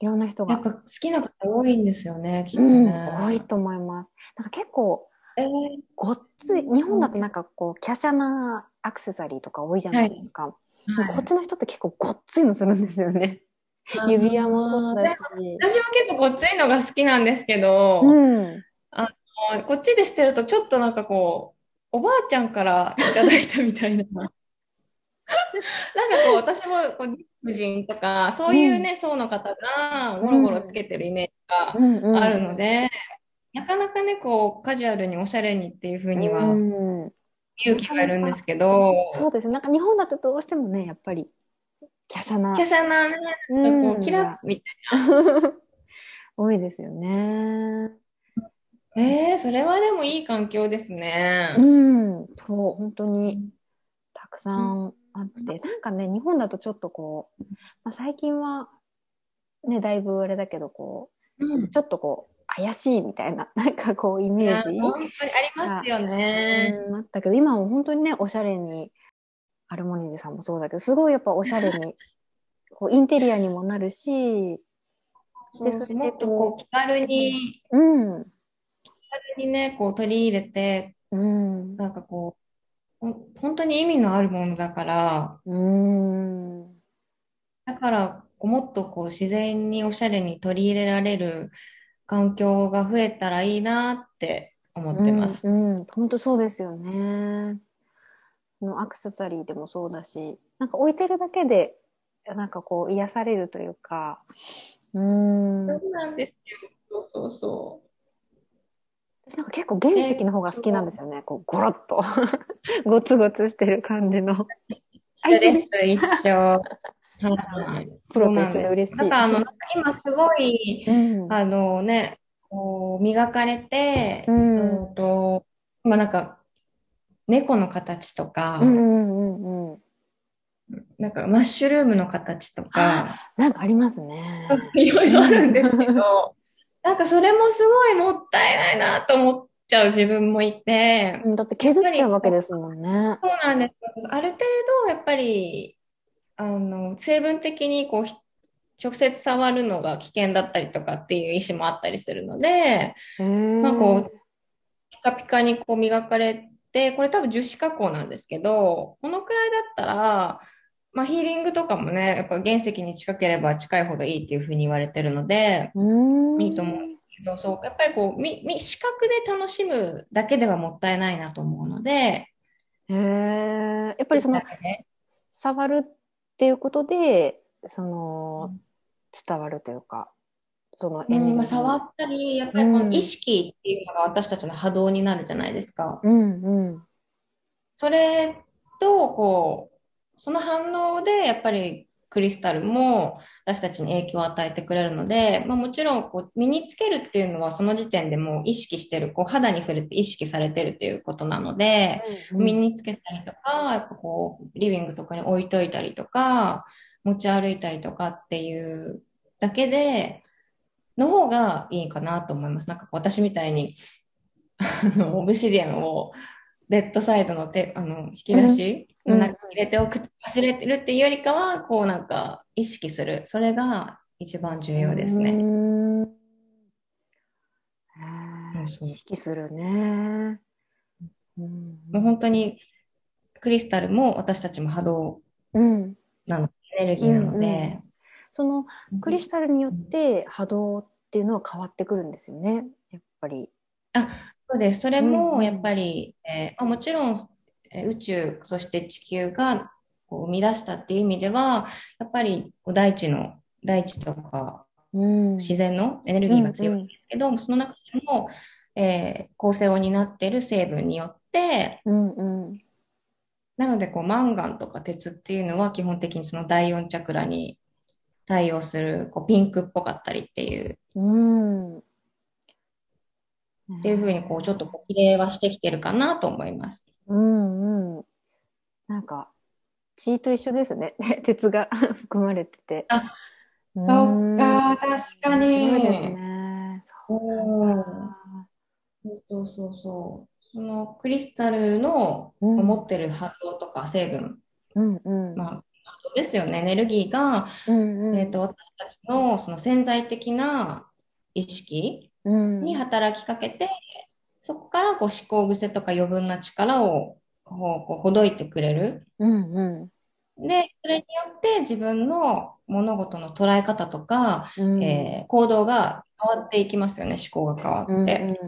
いろんな人が、やっぱ好きな方多いんですよね、きっとうん、ね。多いと思います。なんか結構、えーごっつい、日本だとなんかこう、華奢なアクセサリーとか多いじゃないですか。でもこっちの人って結構ごっついのするんですよね。指輪もそうだし。私も結構ごっついのが好きなんですけど、うん。こっちでしてるとちょっとなんかこう、おばあちゃんからいただいたみたいな。なんかこう、私もこう、婦人とか、そういうね、層の方がゴロゴロつけてるイメージうんうんがあるので、なかなかね、こう、カジュアルにおしゃれにっていうふうにはうん勇気がいるんですけど、そうですね。なんか日本だとどうしてもね、やっぱり、華奢な華。奢なね、うんこう、キラッみ 多いですよね。たいな。えー、それはでもいい環境ですね。うん。と、本当にたくさんあって、なんかね、日本だとちょっとこう、まあ、最近は、ね、だいぶあれだけど、こうんう、ちょっとこう、怪しいみたいな、なんかこう、イメージ、本当にありますよね。うんあったけど、今は本当にね、おしゃれに、アルモニーゼさんもそうだけど、すごいやっぱおしゃれに、こうインテリアにもなるし、そうそれでもっとこう気軽に、うん、気軽にね、こう取り入れて、うん、なんかこう、ほん本当に意味のあるものだから、うん、だからもっとこう自然におしゃれに取り入れられる環境が増えたらいいなって思ってます。うん、うん、本当そうですよね。のアクセサリーでもそうだし、なんか置いてるだけで、なんかこう癒されるというか、うん、そうなんですよ。そうそうそ私なんか結構原石の方が好きなんですよね。こうゴロッと ゴツゴツしてる感じの。う。一緒です、一緒。はいプロと一緒で嬉しい。だからあの、なんか今すごい、うん、あのね、こう磨かれて、うんうんと、今なんか、猫の形とか、うんうんうんうん。なんかマッシュルームの形とか、なんかありますね。いろいろあるんですけど、なんかそれもすごいもったいないなと思っちゃう自分もいて、うんだって削っちゃうわけですもんね。そうなんです。ある程度、やっぱり、あの、成分的にこう、ひ直接触るのが危険だったりとかっていう意思もあったりするので、まあこう、ピカピカにこう磨かれて、これ多分樹脂加工なんですけど、このくらいだったら、まあヒーリングとかもね、やっぱ原石に近ければ近いほどいいっていうふうに言われてるので、いいと思うんですけど、そう、やっぱりこう、み、み、視覚で楽しむだけではもったいないなと思うので、へえ。やっぱりそのね。触るっていうことで、その、伝わるというか、そのエネルギー。うんまあ、触ったり、やっぱりこの意識っていうのが私たちの波動になるじゃないですか。うんうん。それと、こう、その反応で、やっぱりクリスタルも私たちに影響を与えてくれるので、まあ、もちろんこう身につけるっていうのはその時点でもう意識してる、こう肌に触れて意識されてるっていうことなので、身につけたりとか、やっぱこう、リビングとかに置いといたりとか、持ち歩いたりとかっていうだけで、の方がいいかなと思います。なんか私みたいに、あの、オブシディアンをベッドサイドの手、あの、引き出しうんの中に入れておく、忘れてるっていうよりかは、こうなんか意識する。それが一番重要ですうね。意識するね。うんもう本当にクリスタルも私たちも波動うん。なの、エネルギーなので、そのクリスタルによって波動っていうのは変わってくるんですよね。やっぱり。そうです。それうんうんもやっぱり、えーまあ、もちろん、えー宇宙、そして地球がこう生み出したっていう意味では、やっぱり大地の、大地とかうん。自然のエネルギーが強いんですけど、その中でも、えー構成を担っている成分によって、うんうん。なのでこうマンガンとか鉄っていうのは基本的にその第四チャクラに対応するこうピンクっぽかったりっていう、うん。っっていうふうにこうちょっと比例はしてきてるかなと思います。うんうん。なんか、血と一緒ですね。鉄が 含まれてて。あうん、確かすごいですね。そうそうそうそうそう。そのクリスタルのうん持ってる波動とか成分、うんうん。まあ、ですよね、エネルギーが、うんうん。えっと、私たちのその潜在的な意識うんに働きかけて、そこからこう思考癖とか余分な力をこうこうほどいてくれる。うんうん。で、それによって自分の物事の捉え方とか、うんえー行動が変わっていきますよね、思考が変わうんって。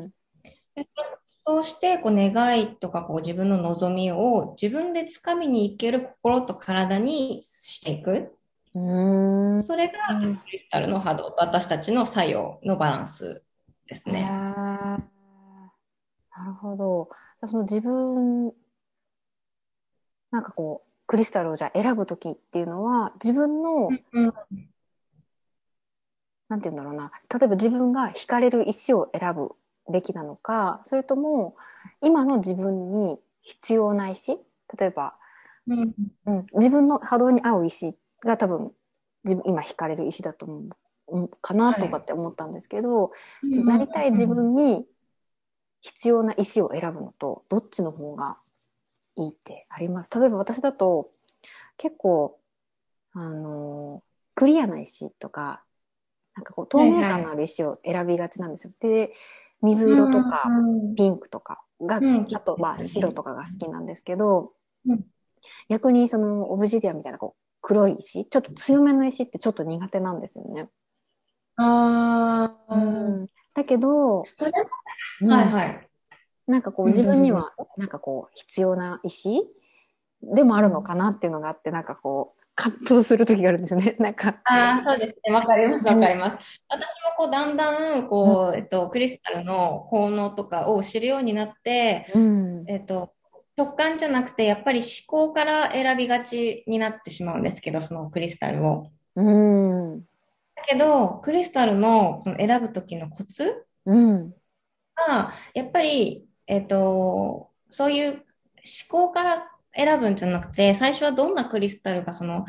でそうしてこう願いとかこう自分の望みを自分で掴みにいける心と体にしていく。それがクリスタルの波動と私たちの作用のバランスですね。なるほど。その自分、なんかこう、クリスタルをじゃあ選ぶときっていうのは、自分の、うんなんて言うんだろうな、例えば自分が惹かれる石を選ぶべきなのか、それとも、今の自分に必要な石例えば、うんうん、自分の波動に合う石が多分、自分、今惹かれる石だと思う。うんかなとかって思ったんですけど、なりたい自分に必要な石を選ぶのと、どっちの方がいいってあります例えば私だと、結構、あの、クリアな石とか、なんかこう透明感のある石を選びがちなんですよ。で、水色とか、うんピンクとかが、うんあと、まあ、白とかが好きなんですけど、うん逆にそのオブジディアンみたいなこう黒い石、ちょっと強めの石ってちょっと苦手なんですよね。ああ、うん。だけど、それうん。はいはい。なんかこううん自分にはなんかこう必要な石でもあるのかなっていうのがあって、なんかこう葛藤する時があるんですよね。なんか。ああ、そうですね。わかります、わかります。私もこう、だんだん、こう、えっと、クリスタルの効能とかを知るようになって、うん。えっと、直感じゃなくて、やっぱり思考から選びがちになってしまうんですけど、そのクリスタルを。うん。だけど、クリスタルのその選ぶ時のコツうん。が、やっぱり、えっと、そういう思考から選ぶんじゃなくて、最初はどんなクリスタルがその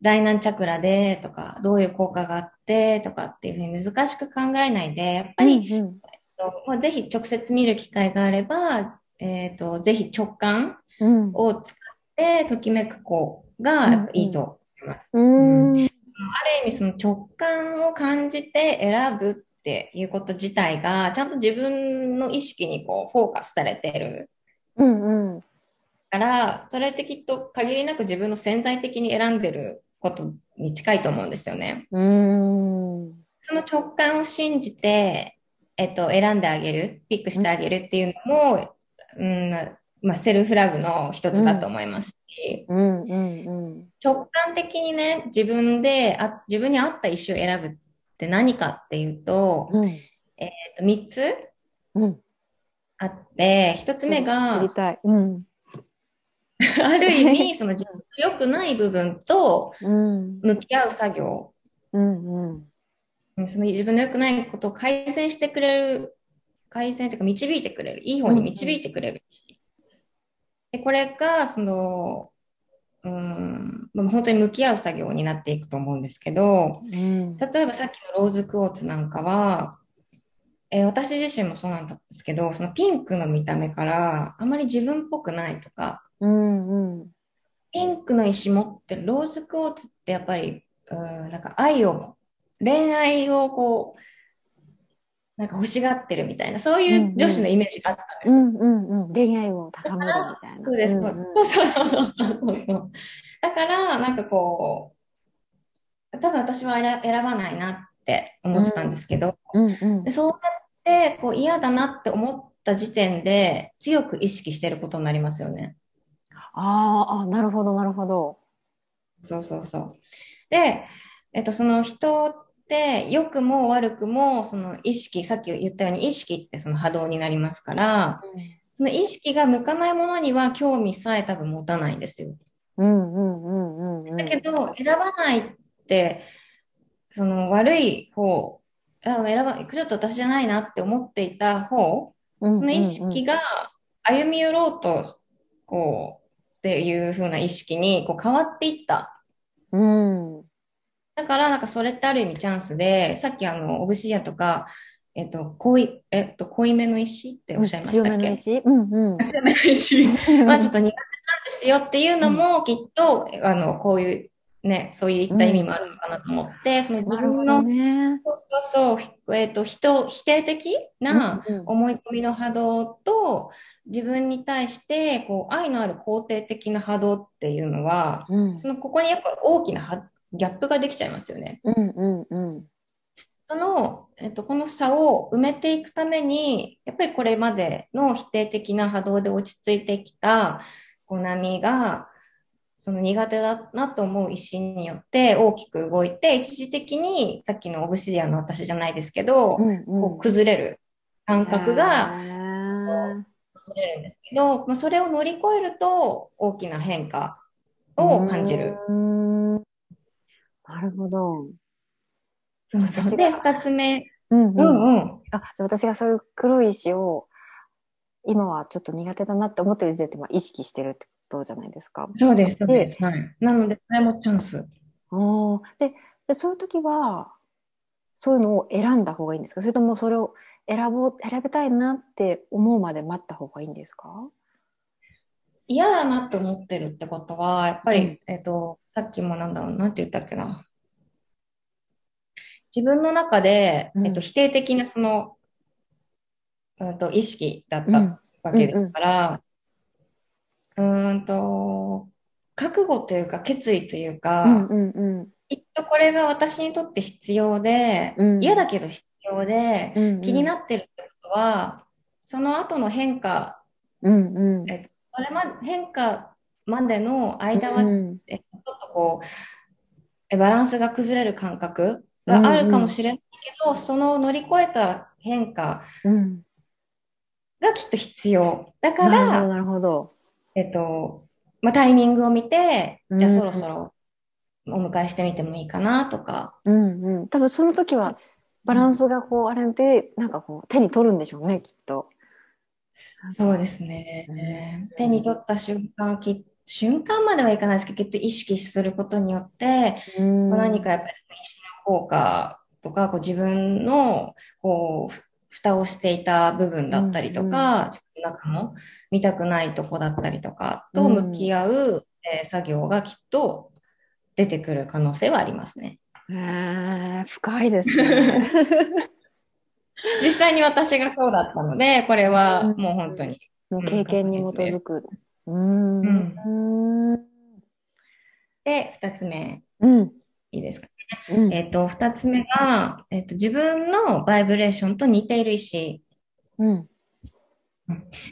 第何チャクラでとか、どういう効果があってとかっていうふうに難しく考えないで、やっぱり、うんえっとまあ、ぜひ直接見る機会があれば、えっと、ぜひ直感うん。を使ってときめく子がいいと思います。うん。ある意味その直感を感じて選ぶっていうこと自体が、ちゃんと自分の意識にこうフォーカスされてるうん。うん。から、それってきっと限りなく自分の潜在的に選んでることに近いと思うんですよね。うん。その直感を信じてえっと、選んであげる、ピックしてあげるっていうのも、うん、まあ、セルフラブの一つだと思いますし、うんうんうん。直感的にね、自分で、あ、自分に合った石を選ぶって何かっていうと、うん。えっと、3つうん。あって、1つ目知がり、たい。うん。ある意味、その自分の良くない部分とうん。向き合う作業、うんうん。うんその自分の良くないことを改善してくれる、改善というか導いてくれる、いい方に導いてくれる。で、これが、その、うん、まあ本当に向き合う作業になっていくと思うんですけど、うん。例えばさっきのローズクォーツなんかは、えー私自身もそうなんですけど、そのピンクの見た目からあまり自分っぽくないとか、うんうん。ピンクの石持ってるローズクォーツってやっぱり、うん、なんか愛を、恋愛をこう、なんか欲しがってるみたいな、そういう女子のイメージがあったんですよ。うんうんうん。恋愛を高めるみたいな。そうです、そううんうんそうそうそうそうそう。だから、なんかこう、多分私は選選ばないなって思ってたんですけど、うんうんでそうやってこう嫌だなって思った時点で強く意識してることになりますよね。あーあ、なるほど、なるほど。そうそうそう。で、えっと、その人って良くも悪くもその意識、さっき言ったように意識ってその波動になりますから、その意識が向かないものには興味さえ多分持たないんですよ。うんうんうんうんうん。だけど、選ばないって、その悪い方、あ選ば、ちょっと私じゃないなって思っていた方、そその意識が歩み寄ろうと、こう、っていう風な意識にこう変わっていった。うん。だから、なんかそれってある意味チャンスで、さっきあの、オブシアンとか、えっと、濃い、えっと、濃いめの石っておっしゃいましたっけ？強めの石？うんうん。強めの石。まあちょっと苦手なんですよっていうのも、きっと、あの、こういう、ね、そういった意味もあるのかなと思って、その自分の、ね。そうそうそう、えっと、人、否定的なうんうん思い込みの波動と、自分に対して、こう、愛のある肯定的な波動っていうのは、うんその、ここにやっぱ大きなはギャップができちゃいますよね。うんうんうん。その、えっと、この差を埋めていくために、やっぱりこれまでの否定的な波動で落ち着いてきた、こう波が、その苦手だなと思う石によって大きく動いて、一時的にさっきのオブシディアンの私じゃないですけど、うんうんこう崩れる感覚が崩れるんですけど、まあ、それを乗り越えると大きな変化を感じる。なるほど。そうそう。で、二つ目。うんううん。んうん。あ、じゃあ私がそういう黒い石を今はちょっと苦手だなって思ってる時点でまあ意識してるってことじゃないですか。そうです、そうです。はい。なので、これもチャンス。でで、そういう時はそういうのを選んだ方がいいんですか？それともそれを選ぼう、選びたいなって思うまで待った方がいいんですか？嫌だなって思ってるってことは、やっぱり、うんえっと、さっきもなんだろう、なんて言ったっけな。自分の中で、うんえっと、否定的なその、うんと、意識だっうんたわけですから、うーんと、覚悟というか、決意というか、うんうんうん。きっとこれが私にとって必要で、うん。嫌だけど必要で、うんうん。気になってるってことは、その後の変化、うんうん。えっと、それま、変化までの間は、うんえっと、ちょっとこう、えバランスが崩れる感覚があるかもしれないけど、その乗り越えた変化うん。がきっと必要。だかなるほどら、なるほど。えっと、まあ、タイミングを見て、うんじゃあそろそろお迎えしてみてもいいかなとか、うんうん。多分その時はバランスがこうあれでなんかこう手に取るんでしょうねきっと。そうですね。手に取った瞬間、き瞬間まではいかないですけど、きっと意識することによって、うんこう何かやっぱり効果とか、こう自分のこうふ蓋をしていた部分だったりとか、自分の中の見たくないとこだったりとかと向き合う、えー作業がきっと出てくる可能性はありますね。へー深いですね。実際に私がそうだったので、これはうんもう本当に。もう経験に基づく。うーん。うん。で、二つ目、うん。いいですか？うんえっ、と、二つ目が、えっ、と、自分のバイブレーションと似ている石。うん。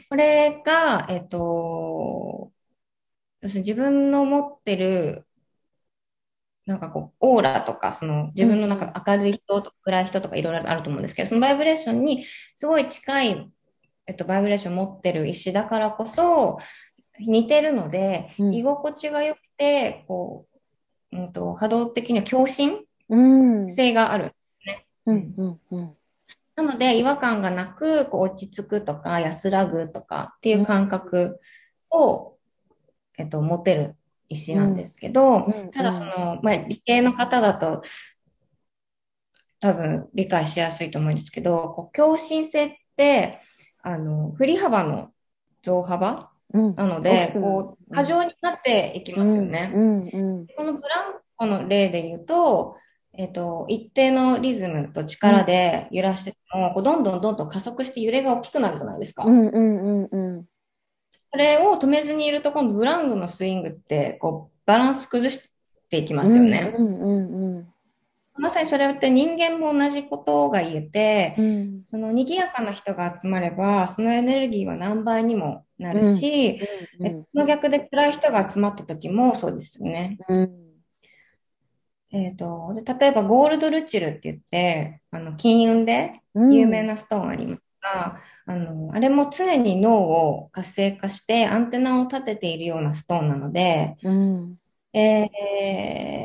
これが、えっ、と、要するに自分の持ってる、なんかこう、オーラとか、その自分のなんか明るい人とか暗い人とかいろいろあると思うんですけど、そのバイブレーションにすごい近い、えっと、バイブレーション持ってる石だからこそ、似てるので、うん居心地が良くて、こう、うんと、波動的には共振うん。性がある。うん。うん。うん。なので、違和感がなく、こう落ち着くとか、安らぐとかっていう感覚を、えっと、持てる石なんですけど、うんただその、まあ、理系の方だと、多分理解しやすいと思うんですけど、こう共振性って、あの、振り幅の増幅うん。なので、うんこう、過剰になっていきますよね。うん。うん。このブランコの例で言うと、えっと、一定のリズムと力で揺らしてても、こうどんどんどんどん加速して揺れが大きくなるじゃないですか。うん。うん。うん。うん。それを止めずにいると、今度ブランコのスイングって、こう、バランス崩していきますよね。うん。うん。うん。まさにそれって人間も同じことが言えて、うん。その賑やかな人が集まれば、そのエネルギーは何倍にもなるし、うん。えその逆で暗い人が集まった時もそうですよね。うん。えっと、で例えばゴールドルチルって言って、あの、金運でうん。有名なストーンありますが、あの、あれも常に脳を活性化してアンテナを立てているようなストーンなので、うん。え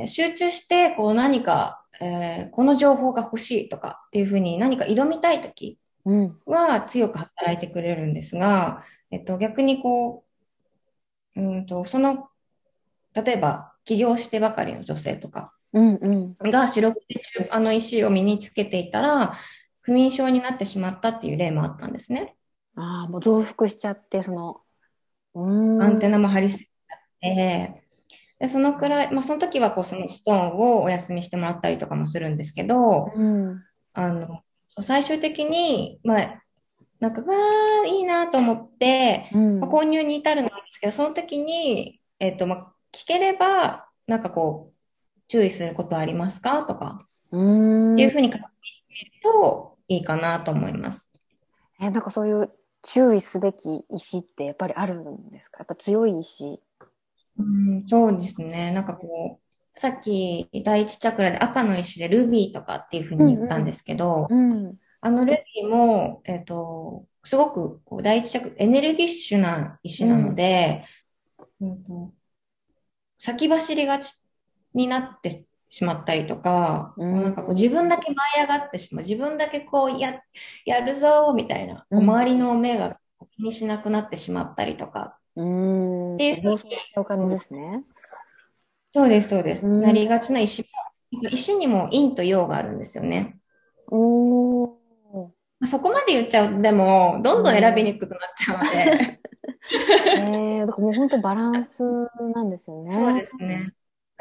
ー集中してこう何か、えーこの情報が欲しいとかっていうふうに何か挑みたいときうん。は強く働いてくれるんですが、えっと、逆にこう、うーんと、その、例えば起業してばかりの女性とか、うん。うん。が四六時中あの石を身につけていたら、不眠症になってしまったっていう例もあったんですね。ああ、もう増幅しちゃって、その、うん。アンテナも張りすぎちゃって、で、そのくらい、まあその時はこうそのストーンをお休みしてもらったりとかもするんですけど、うん。あの、最終的に、まあ、なんか、わー、いいなと思って、うん。まあ購入に至るんですけど、その時に、えっと、まあ、聞ければ、なんかこう、注意することはありますか？とか、うん。っていうふうに確認しているといいかなと思います。え、なんかそういう注意すべき石ってやっぱりあるんですか？やっぱ強い石。うん、そうですね。なんかこう、さっき第一チャクラで赤の石でルビーとかっていうふうに言ったんですけど、うん。あのルビーも、えっと、すごくこう第一チャクラ、エネルギッシュな石なので、うんと先走りがちになってしまったりとか、うんなんかこう自分だけ舞い上がってしまう。自分だけこうや、やるぞみたいな、こううん周りの目が気にしなくなってしまったりとか、うん。っていうふうにお感じですね。そうです、そうです。うんなりがちな石も、石にも陰と陽があるんですよね。おー。まあ、そこまで言っちゃうと、でも、どんどん選びにくくなっちゃうので、えー、だからもう本当にバランスなんですよね。そうですね。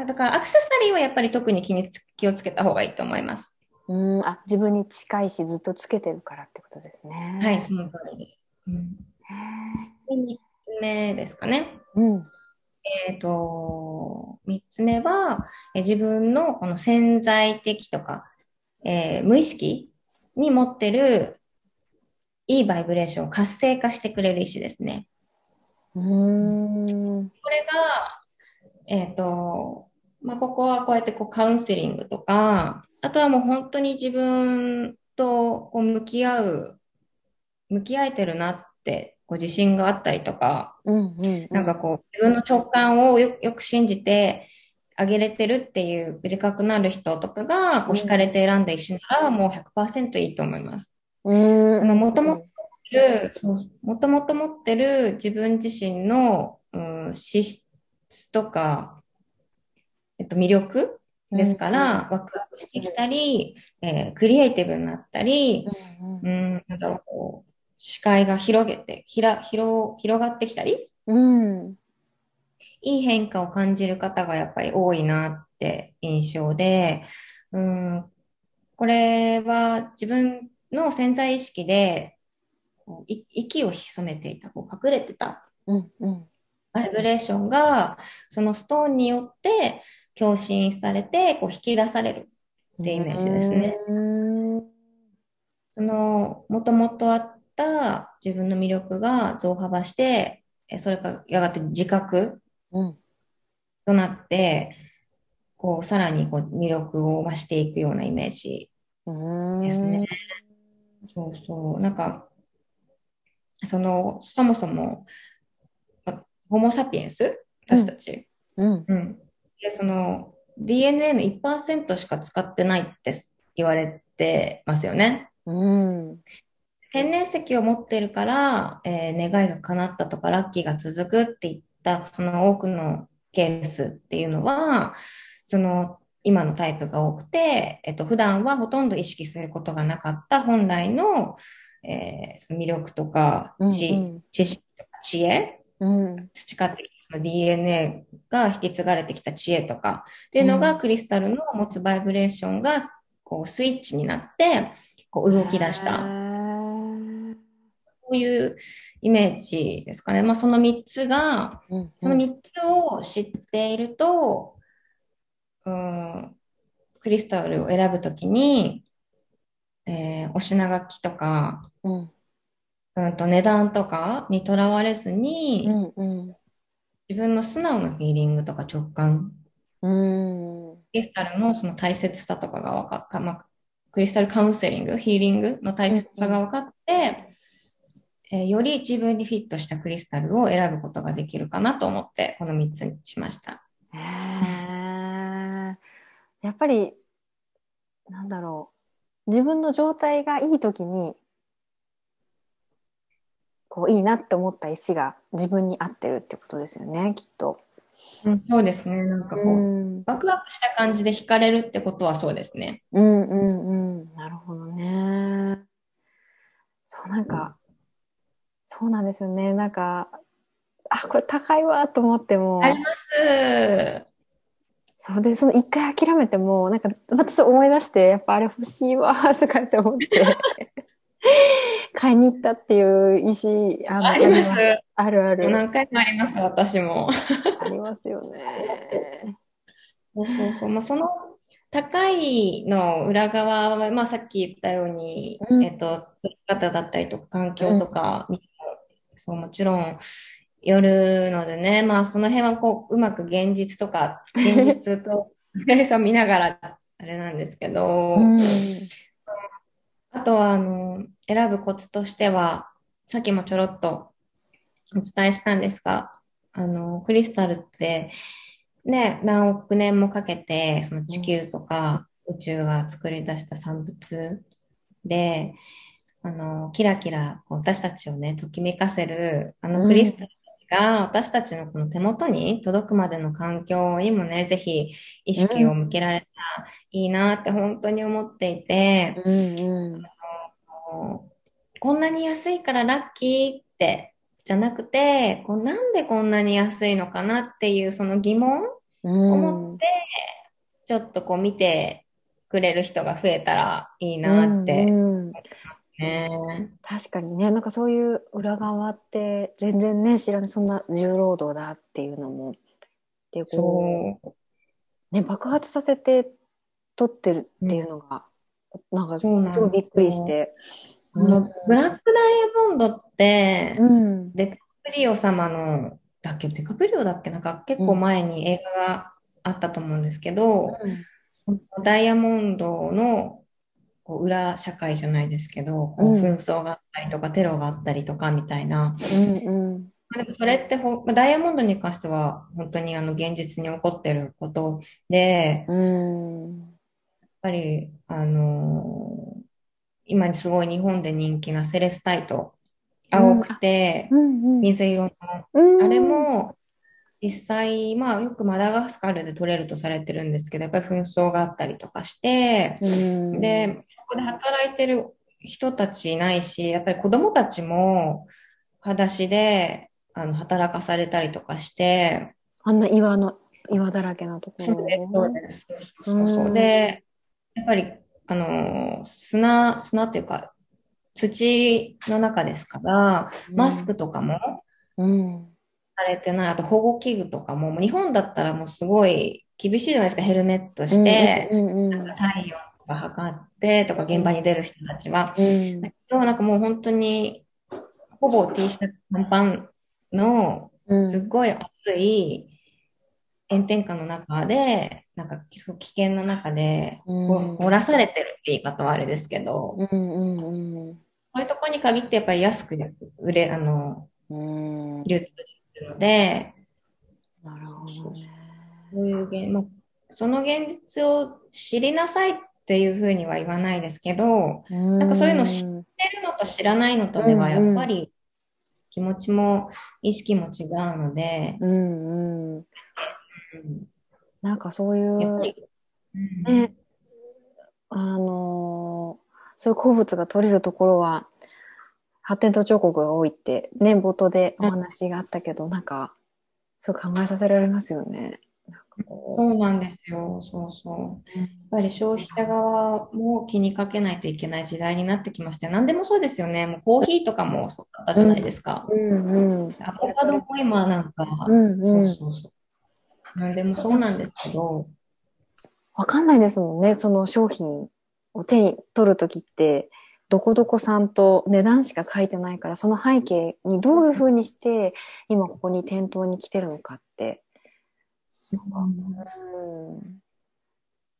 だから、アクセサリーはやっぱり特に気につ気をつけた方がいいと思います。うん。あ、自分に近いしずっとつけてるからってことですね。はい、その通りです。うん、へで、3つ目ですかね。ーうん。えっと、3つ目は、え自分のこの潜在的とか、えー無意識に持ってるいいバイブレーションを活性化してくれる石ですね。うーん。これが、えっと、まあ、ここはこうやってこうカウンセリングとか、あとはもう本当に自分とこう向き合う、向き合えてるなって、こう自信があったりとか、うんうん。なんかこう自分の直感をよよく信じてあげれてるっていう自覚のある人とかがこう惹かれて選んだ石ならもう100%いいと思います。うん。その元々るそうもともと持ってる自分自身の、うん、資質とか、えっと、魅力ですから、ワクワクしてきたり、えークリエイティブになったり、うんうん、なんだろう、こう、視界が広げて、ひら、広、広がってきたり、うん。いい変化を感じる方がやっぱり多いなって印象で、うん、これは自分の潜在意識で、こうい息を潜めていた、こう隠れてたうんうん。バイブレーションが、そのストーンによって共振されて、こう引き出されるってイメージですね。うんその、もともとあった自分の魅力が増幅して、えそれがやがて自覚うんとなって、こう、さらにこう魅力を増していくようなイメージうんですね。そうそう。なんか、その、そもそも、あホモ・サピエンス？私たち。うんうん。で、その、DNA の1%しか使ってないって言われてますよね。うん。天然石を持ってるから、えー願いが叶ったとか、ラッキーが続くっていった、その多くのケースっていうのは、その、今のタイプが多くて、えっと、普段はほとんど意識することがなかった本来の、えーその魅力とかうん知、知識とか知恵、うん。培ってきた DNA が引き継がれてきた知恵とかっていうのが、うん。クリスタルの持つバイブレーションが、こう、スイッチになって、こう、動き出した。こういうイメージですかね。まあ、その3つが、うんその3つを知っていると、うん、クリスタルを選ぶときに、えーお品書きとか、うん。うんと値段とかにとらわれずに、うん自分の素直なフィーリングとか直感、うん。クリスタルのその大切さとかが分かった、まあ、クリスタルカウンセリング、ヒーリングの大切さが分かって、えーより自分にフィットしたクリスタルを選ぶことができるかなと思って、この3つにしました。へー。やっぱりなんだろう。自分の状態がいい時にこういいなって思った石が自分に合ってるってことですよねきっと。うん、そうですね。なんかこう、うんワクワクした感じで惹かれるってことはそうですね。うんうんうんなるほどね。そうなんか、そうなんですよねなんかあこれ高いわと思ってもあります。そうで、その一回諦めても、なんか、またそう思い出して、やっぱあれ欲しいわ、とかって思って、買いに行ったっていう意思、あのあります。あるある。何回もあります、私も。ありますよね。そうそうそう。まあ、その高いの裏側は、まあ、さっき言ったように、うんえっと、作り方だったりとか、環境とかにも、そう、もちろん、よるのでね、まあ、その辺はこう、うまく現実とか、現実と、そう見ながら、あれなんですけど、うん。あとは、あの、選ぶコツとしては、さっきもちょろっとお伝えしたんですが、あの、クリスタルって、ね、何億年もかけて、その地球とか宇宙が作り出した産物で、あの、キラキラ、こう私たちをね、ときめかせる、あのクリスタルが私たちのこの手元に届くまでの環境にもね、ぜひ意識を向けられたらいいなって本当に思っていて、うんうん。こうこんなに安いからラッキーって、じゃなくて、こうなんでこんなに安いのかなっていうその疑問を持って、ちょっとこう見てくれる人が増えたらいいなってうんうんね。確かにね、なんかそういう裏側って全然ね、知らない、そんな重労働だっていうのも。で、こそう。う、ね、爆発させて撮ってるっていうのが、なんなんですよごいびっくりして。あのブラックダイヤモンドって、うん。デカプリオ様の、だっけ、デカプリオだっけ？なんか結構前に映画があったと思うんですけど、そのダイヤモンドのこう裏社会じゃないですけど、こううん紛争があったりとか、テロがあったりとかみたいな。うんうん。でもそれってほダイヤモンドに関しては本当にあの現実に起こってることで、やっうん。ぱり、あのー今すごい日本で人気なセレスタイト、青くてうんうん。水色のうんあれ、も、実際、まあ、よくマダガスカルで取れるとされてるんですけど、やっぱり紛争があったりとかして、うん、で、そこで働いてる人たちいないし、やっぱり子供たちも、裸足で、あの、働かされたりとかして、あんな岩の、岩だらけのところ。そうです、そうです。そうそううんで、やっぱり、あの、砂、砂っていうか、土の中ですから、マスクとかも、うん。されてない。あと保護器具とかも、日本だったらもうすごい厳しいじゃないですか、ヘルメットして、うんうんうん。体温か測ってとか現場に出る人たちは。うん。だけど、なんかもう本当に、ほぼ T シャツ短パンの、うん。すっごい暑い炎天下の中で、なんか危険な中で、う漏らされてるって言い方はあれですけど、うんうんそういうところに限ってやっぱり安く売れ、あの、流通するので、なるほどね。そういう現、まあ、その現実を知りなさいっていうふうには言わないですけど、なんかそういうの知知ってるのと知らないのとではやっぱり気持ちも意識も違うので、うんうん。うんなんかそういう、やっぱり、ね、あのーそういう鉱物が取れるところは、発展途上国が多いって、ね、冒頭でお話があったけど、なんか、そう考えさせられますよね。そうなんですよ。そうそう。やっぱり消費者側も気にかけないといけない時代になってきまして、何でもそうですよね。もうコーヒーとかもそうだったじゃないですか。う。うんうん。アボカドも今なんか、うんうんそうそうそう。何でもそうなんですけど、わかんないですもんね。その商品を手に取るときって、どこどこさんと値段しか書いてないから、その背景にどういうふうにして、今ここに店頭に来てるのかって。うん。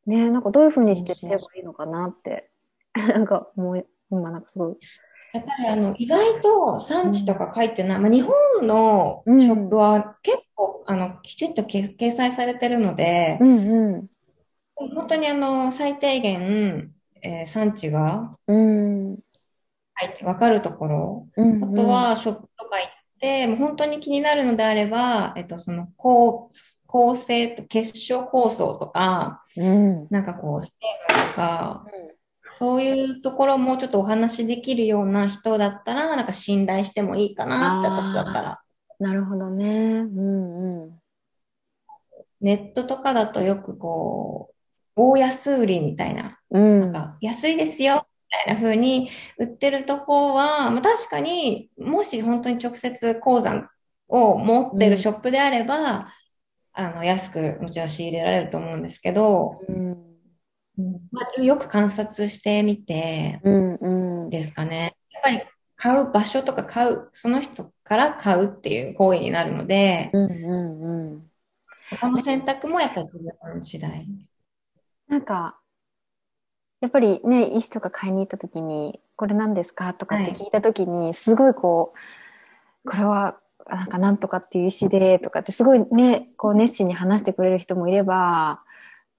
ねなんかどういうふうにして知ればいいのかなって。なんかもう、今なんかすごい。やっぱりあの意外と産地とか書いてない、まあ、日本のショップは結構あのきちっとけ掲載されてるので、うんうん。本当にあの最低限、えー産地がうん。入って分かるところ、うん。あと、はショップとか行って、もう本当に気になるのであれば、えっと、その構構成と結晶構想とか、うん。なんかこう、成分とか、そういうところもちょっとお話しできるような人だったら、なんか信頼してもいいかなって、私だったら。なるほどね。うんうん。ネットとかだとよくこう、大安売りみたいな、うん。なんか安いですよ、みたいな風に売ってるとこは、まあ、確かにもし本当に直接鉱山を持ってるショップであれば、あの、安くもちろん仕入れられると思うんですけど、うん。まあ、よく観察してみてうんうん。ですかね。やっぱり買う場所とか買う、その人から買うっていう行為になるので、うんうんうん。この選択もやっぱり自分次第。なんか、やっぱりね、石とか買いに行った時に、これ何ですかとかって聞いた時に、すごいこう、これは、なんかなんとかっていう石で、とかってすごいね、こう熱心に話してくれる人もいれば、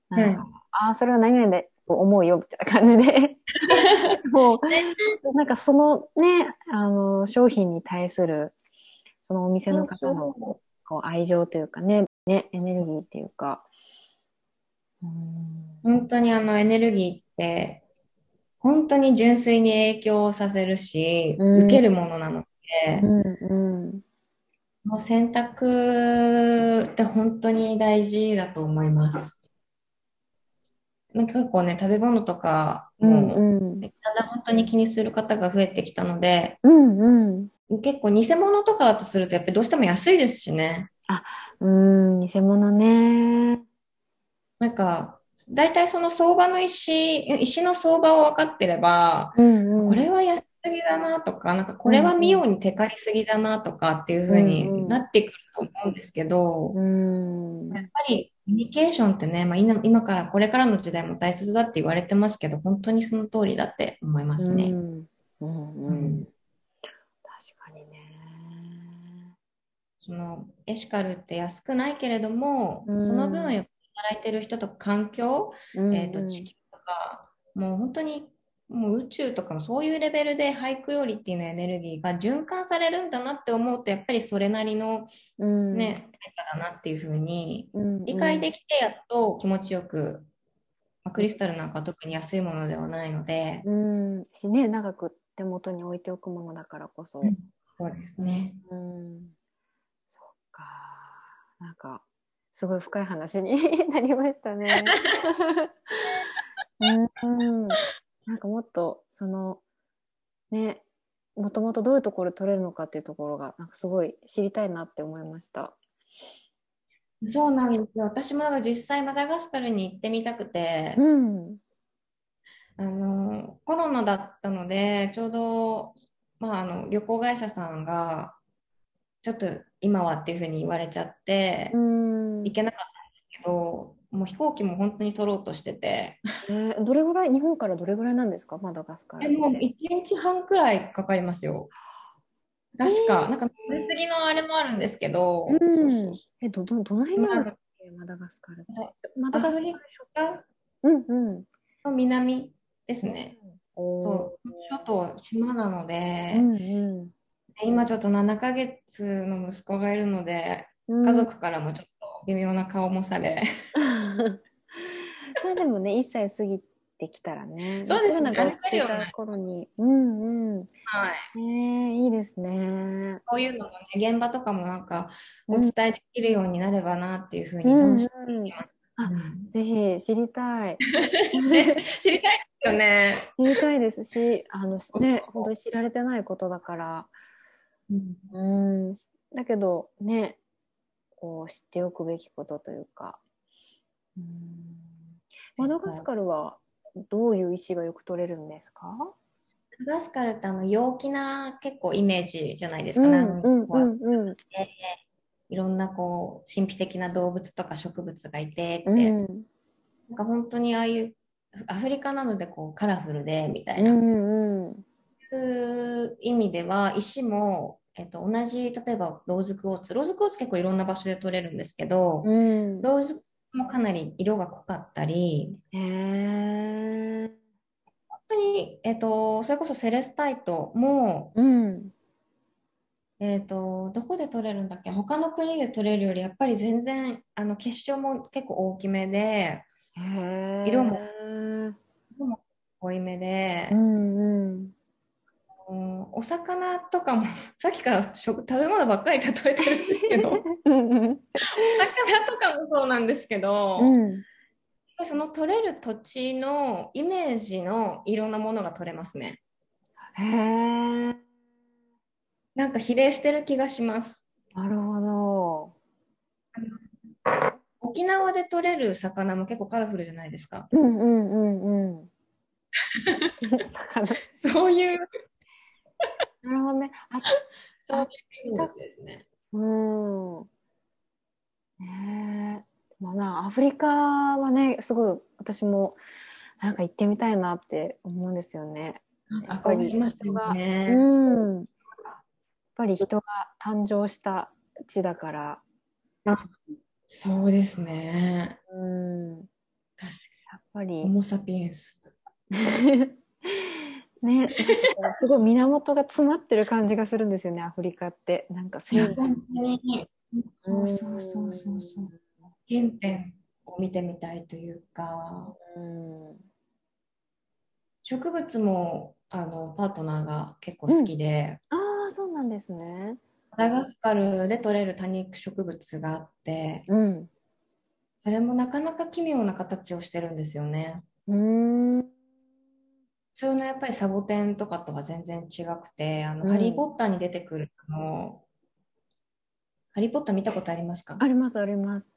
なんか、ああ、それは何々で思うよ、みたいな感じで、もう、なんかそのね、あの、商品に対する、そのお店の方のこう愛情というかね、ね、エネルギーっていうか、うん本当にあのエネルギーって、本当に純粋に影響させるし、うん。受けるものなので、うんうん。もう選択って本当に大事だと思います。なんか結構ね、食べ物とかうんも、うん。ただ本当に気にする方が増えてきたので、うんうん。結構偽物とかだとするとやっぱりどうしても安いですしね。うん偽物ね。なんか、大体その相場の石、石の相場を分かってれば、うんうん。これは安すぎだなとか、なんかこれはミオにテカりすぎだなとかっていう風になってくると思うんですけど、うん。やっぱりコミュニケーションってね、まあ、今今からこれからの時代も大切だって言われてますけど、本当にその通りだって思いますね。うん。うんううん。ん確かにね。そのエシカルって安くないけれども、うん。その分やっぱ働いてる人とか環境、うんえー、と地球とか、もう本当にもう宇宙とかもそういうレベルで俳句よりっていうのエネルギーが循環されるんだなって思うと、やっぱりそれなりのうん。ね、対価だなっていうふうにうん理解できてやっと気持ちよく、まあ、クリスタルなんかは特に安いものではないので、うん。しね長く手元に置いておくものだからこそ。うん。そうですね。うん。そっか。なんかすごい深い話に なりましたね。うん、なんかもっとそのねもともとどういうところで取れるのかっていうところがなんかすごい知りたいなって思いました。そうなんですよ。私もなんか実際マダガスカルに行ってみたくて、うん、あの、コロナだったので、ちょうど、まあ、あの、旅行会社さんが、ちょっと今はっていうふうに言われちゃって、うん。行けなかったんですけど、もう飛行機も本当に取ろうとしてて、えーどれぐらい、日本からどれぐらいなんですか、マダガスカル。でも1日半くらいかかりますよ。確か、なんか乗り継ぎのあれもあるんですけど、うん。え、ど、ど、どの辺にあるんだっけ、マダガスカル。マダガスカルうんうん。の南ですね。おー。そう、諸島、島なので、うん今ちょっと7ヶ月の息子がいるので、うん。家族からもちょっと微妙な顔もされ、まあでもね、1歳過ぎてきたらね、そうですねが落ち着いた頃に、うんうん。はい、えー、いいですね。こういうのもね、現場とかもなんかお伝えできるようになればなっていうふうにうん楽しみにしてます。あうんぜひ知りたい。ね 知りたいですよね。知りたいですし、あのね、本当に知られてないことだから、うん、だけどね、こう知っておくべきことというか、うん、マダガスカルはどういう石がよく取れるんですか？マダガスカルってあの陽気な結構イメージじゃないですか。うんうんこううんうんいろんなこう神秘的な動物とか植物がいてって、うん。なんか本当にああいうアフリカなのでこうカラフルでみたいな、うんうんそういう意味では石も、えっと、同じ例えばローズクォーツローズクォーツ結構いろんな場所で取れるんですけど、うん。ローズもかなり色が濃かったりへえ本当に、えっと、それこそセレスタイトも、うん。えっと、どこで取れるんだっけ？他の国で取れるよりやっぱり全然あの結晶も結構大きめで色も濃いめでうんお魚とかも さっきから食食べ物ばっかり例えてるんですけどうんうん魚とかもそうなんですけど、うんその取れる土地のイメージのいろんなものが取れますね。へえなんか比例してる気がします。なるほど沖縄で取れる魚も結構カラフルじゃないですか。うんうんうんうん 魚そういう、なるほどねあそうですね。うん。ねえ。まあな、アフリカはね、すごい私もなんか行ってみたいなって思うんですよね。やっぱり憧れましたよね。うん。やっぱり人が誕生した地だから。そうですね。うん。やっぱりホ、モ・サピエンス。ね、すごい源が詰まってる感じがするんですよね、アフリカって。なんかそうそうそうそうそう。原点を見てみたいというか、うん。植物もあのパートナーが結構好きで、ああ、そうなんですね。マダガスカルで取れる多肉植物があって、うん。それもなかなか奇妙な形をしてるんですよね。うん。普通のやっぱりサボテンとかとは全然違くて、あの、うんハリー・ポッターに出てくるあの、ハリー・ポッター見たことありますか？あります、あります。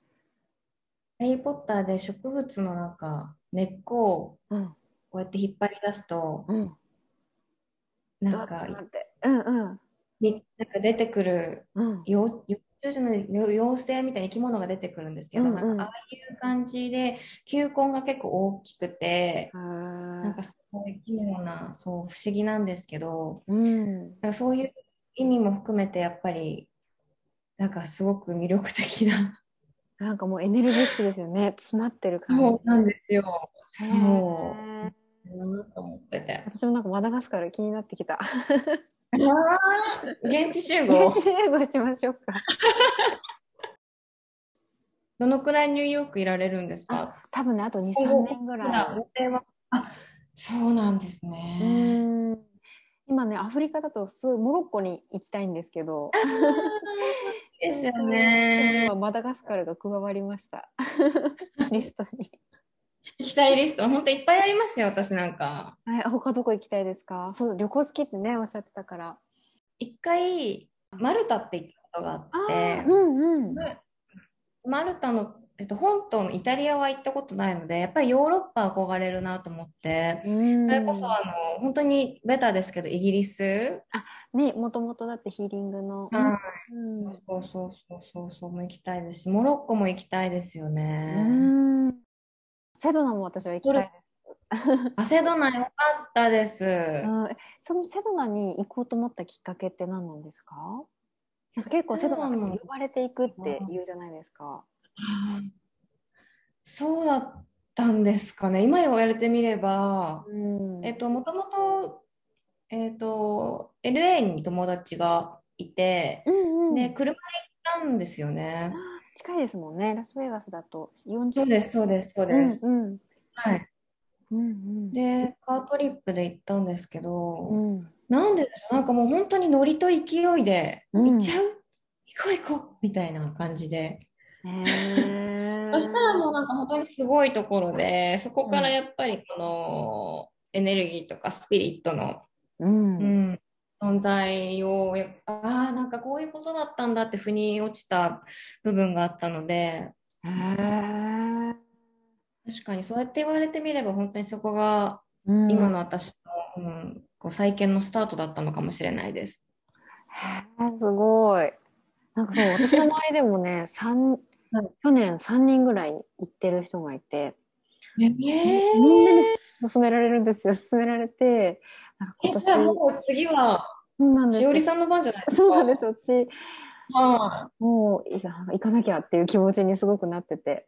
ハリー・ポッターで植物のなんか根っこをうん。こうやって引っ張り出すと、うん。なんか。うんうん。みなんか出てくるうん。幼幼虫じゃないよ妖精みたいな生き物が出てくるんですけど、うんうんなんかああいう感じで球根が結構大きくて、ななんかすごい奇妙なそう不思議なんですけどうん。なんかそういう意味も含めてやっぱりなんかすごく魅力的ななんかもうエネルギッシュですよね。詰まってる感じ。そうなんですよ。へそう。ーなと思ってて。私もなんかマダガスカル気になってきた。現地集合？現。地英語しましょうか。どのくらいニューヨークいられるんですあか、多分ね、あと2、3年ぐら予定は。あ、そうなんですね。今ね、アフリカだとすごいモロッコに行きたいんですけど、ですよね。今マダガスカルが加わりました。リストに。行きたいリスト、本当いっぱいありますよ、私なんか。はい、他どこ行きたいですか？そう、旅行好きってね、おっしゃってたから。一回、マルタって行ったことがあってうんうん。マルタのえっと、本島のイタリアは行ったことないので、やっぱりヨーロッパ憧れるなと思って、うんそれこそあの本当にベタですけど、イギリス、ね、もともとだってヒーリングの。はいうんそうそうそうそうそうも行きたいですし、モロッコも行きたいですよね。うんセドナも私は行きたいです。アセドナ良かったです。うんえそのセドナに行こうと思ったきっかけって何なんですか？なんか結構セドナに呼ばれていくって言うじゃないですか。そうだったんですかね。今言われてみれば、うんえっと、もともと、えっと、LA に友達がいて、うんうんで、車で行ったんですよね。近いですもんね。ラスベガスだと40そうです、そうです、そうです。うんうん。はい。うんうん。で、カートリップで行ったんですけど、うん。なんでなんかもう本当にノリと勢いで、うん。行っちゃう？行こう行こうみたいな感じで。そしたらもうなんか本当にすごいところで、そこからやっぱりこのエネルギーとかスピリットの、うん。うん、存在をああ、なんかこういうことだったんだって腑に落ちた部分があったので、確かにそうやって言われてみれば本当にそこがうん今の私の、うん、こう再建のスタートだったのかもしれないです。へーすごい。なんかそう、私の周りでもね、去年3人ぐらい行ってる人がいて、えみんなに勧められるんですよ。勧められて、今年、もう次は、そうなんですよしおりさんの番じゃないですか？そうなんですよ。私、はもう行かなきゃっていう気持ちにすごくなってて。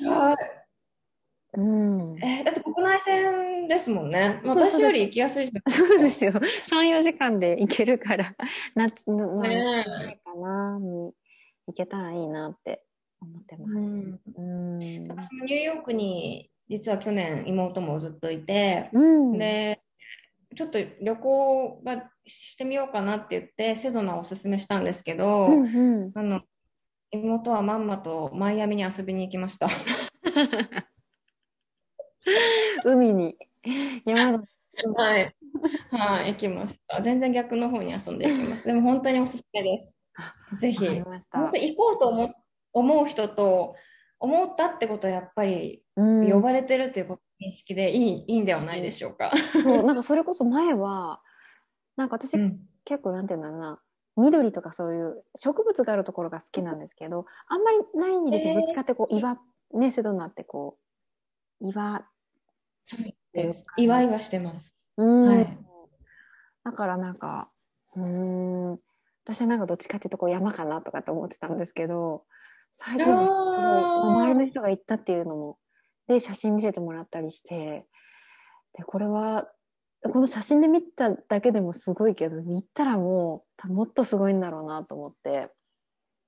い。はいうん。えーだって国内線ですもんね。私より行きやすいじゃそうなんですよ。3、4時間で行けるから、夏の、まあ、ねないかな、に行けたらいいなって思ってます。うんうん。ニューヨークに実は去年妹もずっといて、うん。で、ちょっと旅行がしてみようかなって言って、セドナをおすすめしたんですけど、うんうん。あの妹はまんまとマイアミに遊びに行きました。海に、山の、はい。はい、行きました。全然逆の方に遊んで行きました。でも本当におすすめです。ぜひ。行こうと思思う人と思ったってことはやっぱりうん呼ばれてるっていうこと認識でいい,、いいんではないでしょうか。そう、なんかそれこそ前は、なんか私、うん結構なんていうんだろうな、緑とかそういう植物があるところが好きなんですけど、あんまりないんですよ。えーどっちかってこう岩、ね、セドナってこう、岩、そうていうか。ね祝いはしてます。うん。はいだからなんか、うーん、私はなんかどっちかっていうとこう山かなとかって思ってたんですけど、最近すごいあー周りの人が行ったっていうのも、で、写真見せてもらったりして、で、これは、この写真で見ただけでもすごいけど、見たらもう、たもっとすごいんだろうなと思って。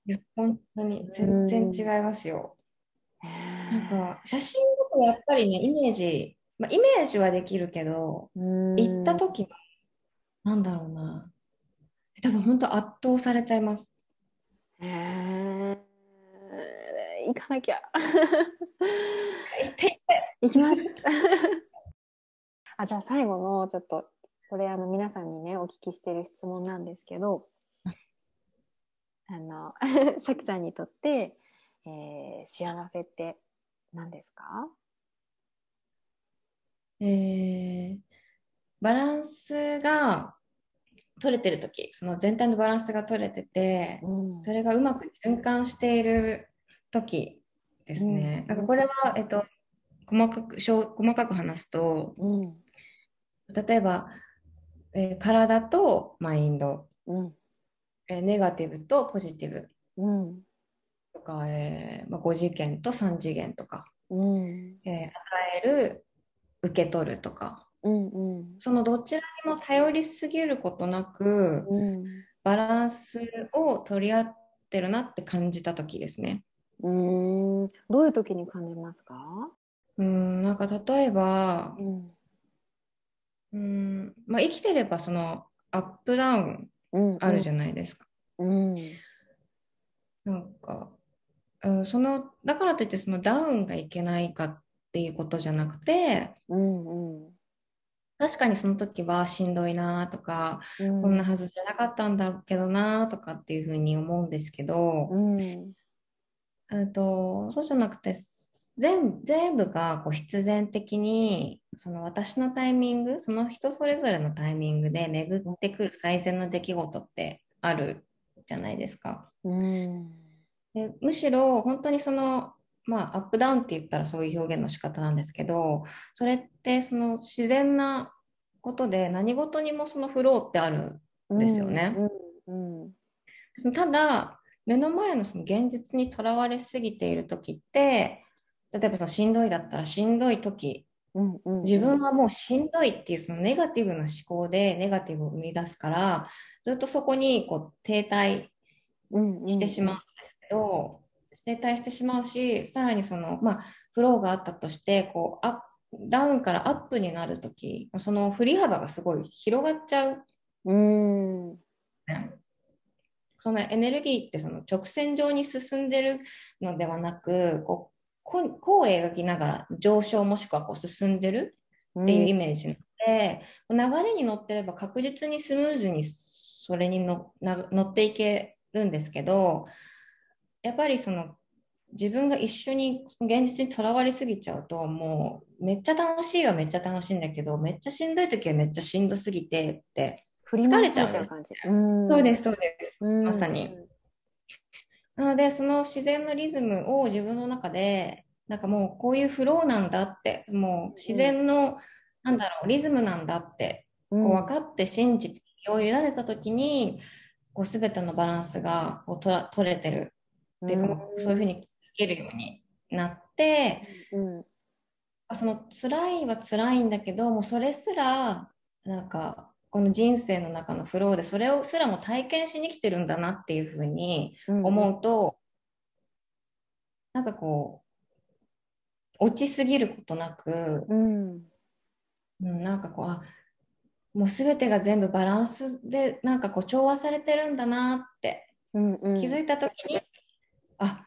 いや本当に全然違いますよ。なんか写真だとやっぱりね、イメージ、まあ、イメージはできるけど、行行った時の、なんだろうな。多分本当圧倒されちゃいます。へー行かなきゃ。行って行きます。あ、じゃあ最後のちょっと、これあの皆さんにね、お聞きしている質問なんですけど、あの、さきさんにとって、えー幸せって何ですか？えーバランスが取れてる時その全体のバランスが取れてて、うんそれがうまく循環している時ですね。うんなんかこれは、えっと、細かく、小細かく話すと、うん。例えば、えー体とマインド、うん。えーネガティブとポジティブうん。とか、えーまあ、5次元と3次元とか、うん。えー与える、受け取るとか、うん。うん。そのどちらにも頼りすぎることなく、うん。バランスを取り合ってるなって感じた時ですね。うん。どういう時に感じますか？うん、なんか例えば、うん。うん、まあ、生きてればそのアップダウンうん。あるじゃないですか。うん。なんか、うん、その、だからといってそのダウンがいけないかっていうことじゃなくて、うん。うん。確かにその時はしんどいなとか、うん。こんなはずじゃなかったんだけどなとかっていうふうに思うんですけど、うん。えっと、そうじゃなくて、全全部がこう必然的にその私のタイミングその人それぞれのタイミングで巡ってくる最善の出来事ってあるじゃないですか。うん。でむしろ本当にその、まあ、アップダウンって言ったらそういう表現の仕方なんですけどそれってその自然なことで何事にもそのフローってあるですよねうん。うん。ただ目の前のその現実にとらわれすぎている時って例えばそのしんどいだったらしんどい時うん。うん。自分はもうしんどいっていうそのネガティブな思考でネガティブを生み出すからずっとそこにこう停滞うんしてしまうんですけど、停滞してしまうしさらにそのまあフローがあったとしてこうアップダウンからアップになる時その振り幅がすごい広がっちゃううん。そのエネルギーってその直線上に進んでるのではなくこうこう描きながら上昇もしくはこう進んでるっていうイメージなので、流れに乗ってれば確実にスムーズにそれに乗っていけるんですけどやっぱりその自分が一緒に現実にとらわれすぎちゃうともうめっちゃ楽しいはめっちゃ楽しいんだけどめっちゃしんどい時はめっちゃしんどすぎてって、疲れちゃう感じ。うん。そうですそうですうん。まさになので、その自然のリズムを自分の中で、なんかもうこういうフローなんだって、もう自然の、なんだろう、リズムなんだって、うん。こう分かって信じて、気を委ねたときに、こう全てのバランスがこう取ら取れてるっていうか、もうそういうふうに聞けるようになって、うん。その辛いは辛いんだけど、もうそれすら、なんか、この人生の中のフローで、それをすらも体験しに来てるんだなっていうふうに、うん。思うと、なんかこう、落ちすぎることなく、うん。うん、なんかこう、あ、もうすべてが全部バランスで、なんかこう調和されてるんだなってうん。うん。気づいたときに、あ、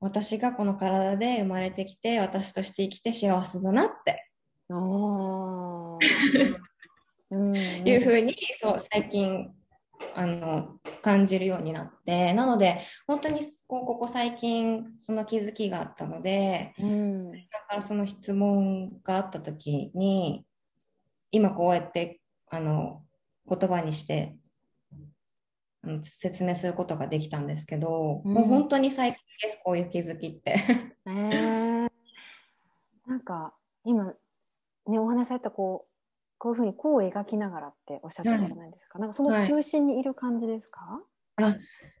私がこの体で生まれてきて、私として生きて幸せだなって。いうふうに、そう、最近、あの、感じるようになって、なので、本当にこうここ最近、その気づきがあったので、うん。だからその質問があった時に今こうやってあの言葉にして説明することができたんですけど、うんもう本当に最近ですこういう気づきって。えー、なんか今ねお話しされたこうこういうふうにこう描きながらっておっしゃってるじゃないですか、なんかその中心にいる感じですか、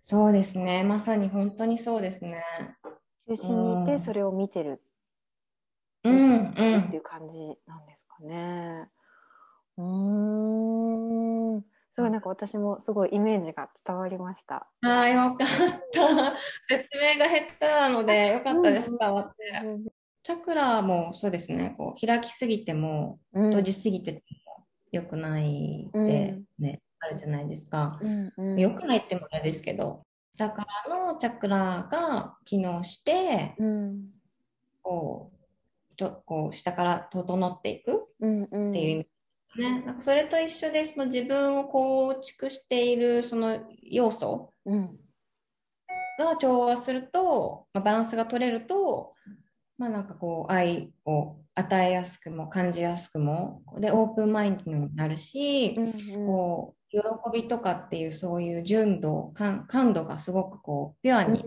そうですね。まさに本当にそうですね。中心にいてうん。それを見てる。うんうっていんう感じなんですかね。うーん。すごいなんか私もすごいイメージが伝わりました。ああよかった。説明が下手なのでよかったです。伝わって。チャクラもそうですね。こう開きすぎてもうん。閉じすぎても良くないってね、あるじゃないですか。良くないってもあれですけど、だからのチャクラが機能して、うん。こう、とこう下から整っていくっていう意味ですね。なんかそれと一緒で、その自分を構築しているその要素うん。が調和すると、まあ、バランスが取れると、まあなんかこう愛を与えやすくも感じやすくも、で、オープンマインドになるし、うんこう喜びとかっていうそういう純度感感度がすごくこうピュアに、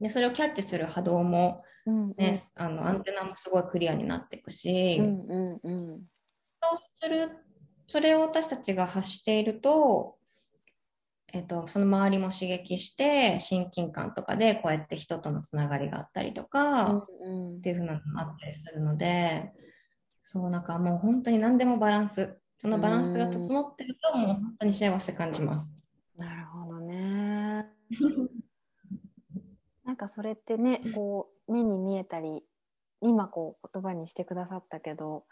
でそれをキャッチする波動も、うんねあのアンテナもすごいクリアになっていくし、うんうんうん。そうするそれを私たちが発していると,、えっとその周りも刺激して親近感とかでこうやって人とのつながりがあったりとか、うんっていう風なのもあったりするのでそうなんかもう本当に何でもバランスそのバランスが整ってるともう本当に幸せ感じます。なるほどね。なんかそれってね、こう目に見えたり、今こう言葉にしてくださったけど、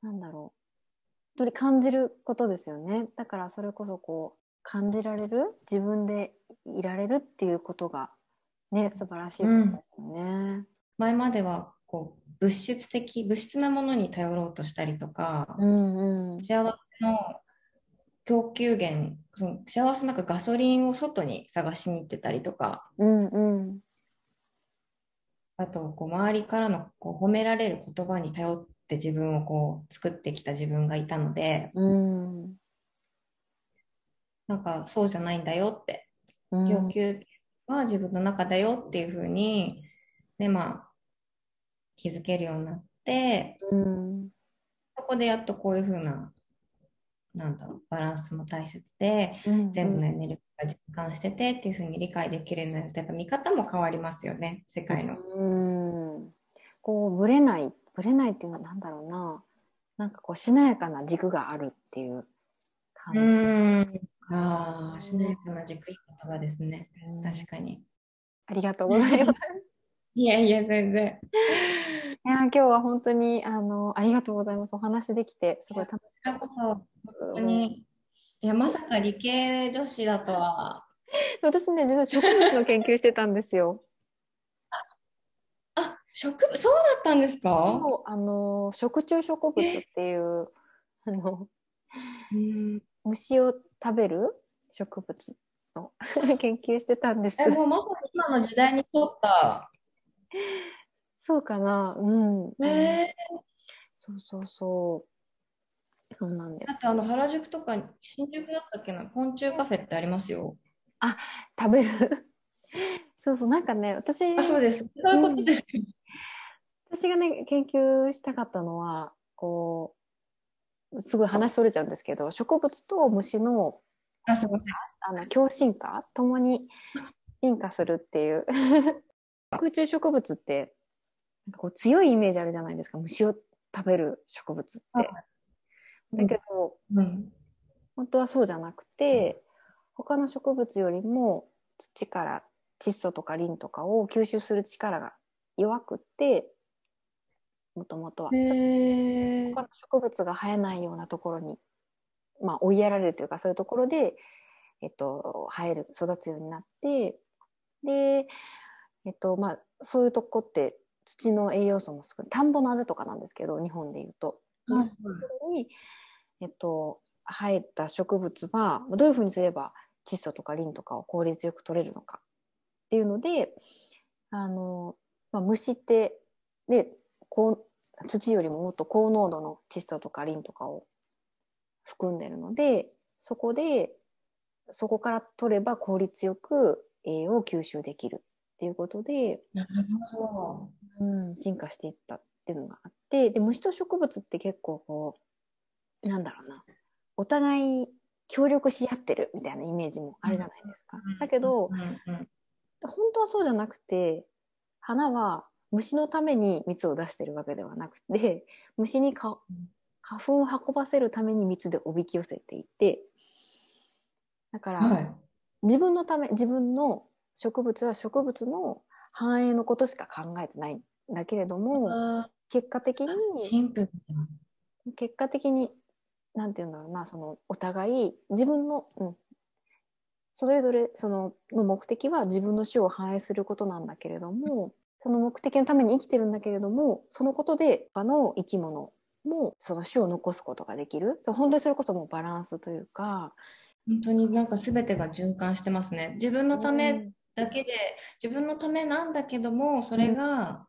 なんだろう。本当に感じることですよね。だからそれこそこう感じられる、自分でいられるっていうことがね、素晴らしいことですよね。前まではこう物質的物質なものに頼ろうとしたりとか、うんうん。幸せの供給源、その幸せなんかガソリンを外に探しに行ってたりとか、うんうんあとこう周りからのこう褒められる言葉に頼って自分をこう作ってきた自分がいたので、うんなんかそうじゃないんだよって、うん供給は自分の中だよっていうふうに、ね、まあ、気づけるようになって、うんそこでやっとこういうふうな、なんだろう、バランスも大切で、うん全部のエネルギーが循環しててっていうふうに理解できるようになると、やっぱ見方も変わりますよね、世界の。うんこうぶれないぶれないっていうのはなんだろうななんかこうしなやかな軸があるっていう感じ。ん。ああ、しなやかな軸いい言葉ですね。うん確かに。ありがとうございます。いやいや、全然。いや今日は本当にあのありがとうございます。お話できてすごい楽しこちらこそ、本当かに。いや、まさか理系女子だとは。私ね実は植物の研究してたんですよ。あ、植物、そうだったんですか？そうあの食虫植物っていうあのうん。虫を食べる？植物の 研究してたんですえ、。もうまさに今の時代に沿った。そうかなうん。えそうそうそう。そうなんですだっ。てあの原宿とか新宿だったっけな？昆虫カフェってありますよ。食べるそうそうなんかね私あ、そうです。そういうことです。私がね研究したかったのはこうすごい話それちゃうんですけど植物と虫のあ、の共進化ともに進化するっていう 空中植物ってなんかこう強いイメージあるじゃないですか虫を食べる植物って。はいだけど、うん。本当はそうじゃなくて他の植物よりも土から窒素とかリンとかを吸収する力が弱くってもともとは。へ他の植物が生えないようなところに、まあ、追いやられるというかそういうところで、えっと、生える育つようになってで、えっとまあ、そういうとこって土の栄養素も少ない田んぼのあぜとかなんですけど日本でいうと。うころに、えっと、生えた植物はどういうふうにすれば窒素とかリンとかを効率よく取れるのかっていうのであの、まあ、虫ってでこう土よりももっと高濃度の窒素とかリンとかを含んでるのでそこでそこから取れば効率よく栄養を吸収できるっていうことで、なるほうん、進化していったっていうのがあってで虫と植物って結構こうなんだろうなお互い協力し合ってるみたいなイメージもあるじゃないですか。ど。だけど、本当はそうじゃなくて花は虫のために蜜を出してるわけではなくて虫にか花粉を運ばせるために蜜でおびき寄せていてだから、はい。自分のため自分の植物は植物の繁栄のことしか考えてないんだけれどもあ結果的にーシンプルだ。結果的になんて言うんだろうなそのお互い自分の、うん、それぞれそのの目的は自分の種を反映することなんだけれどもその目的のために生きてるんだけれどもそのことで他の生き物もその種を残すことができる。そう本当にそれこそもうバランスというか。本当になんか全てが循環してますね。自分のためだけで、自分のためなんだけども、それが、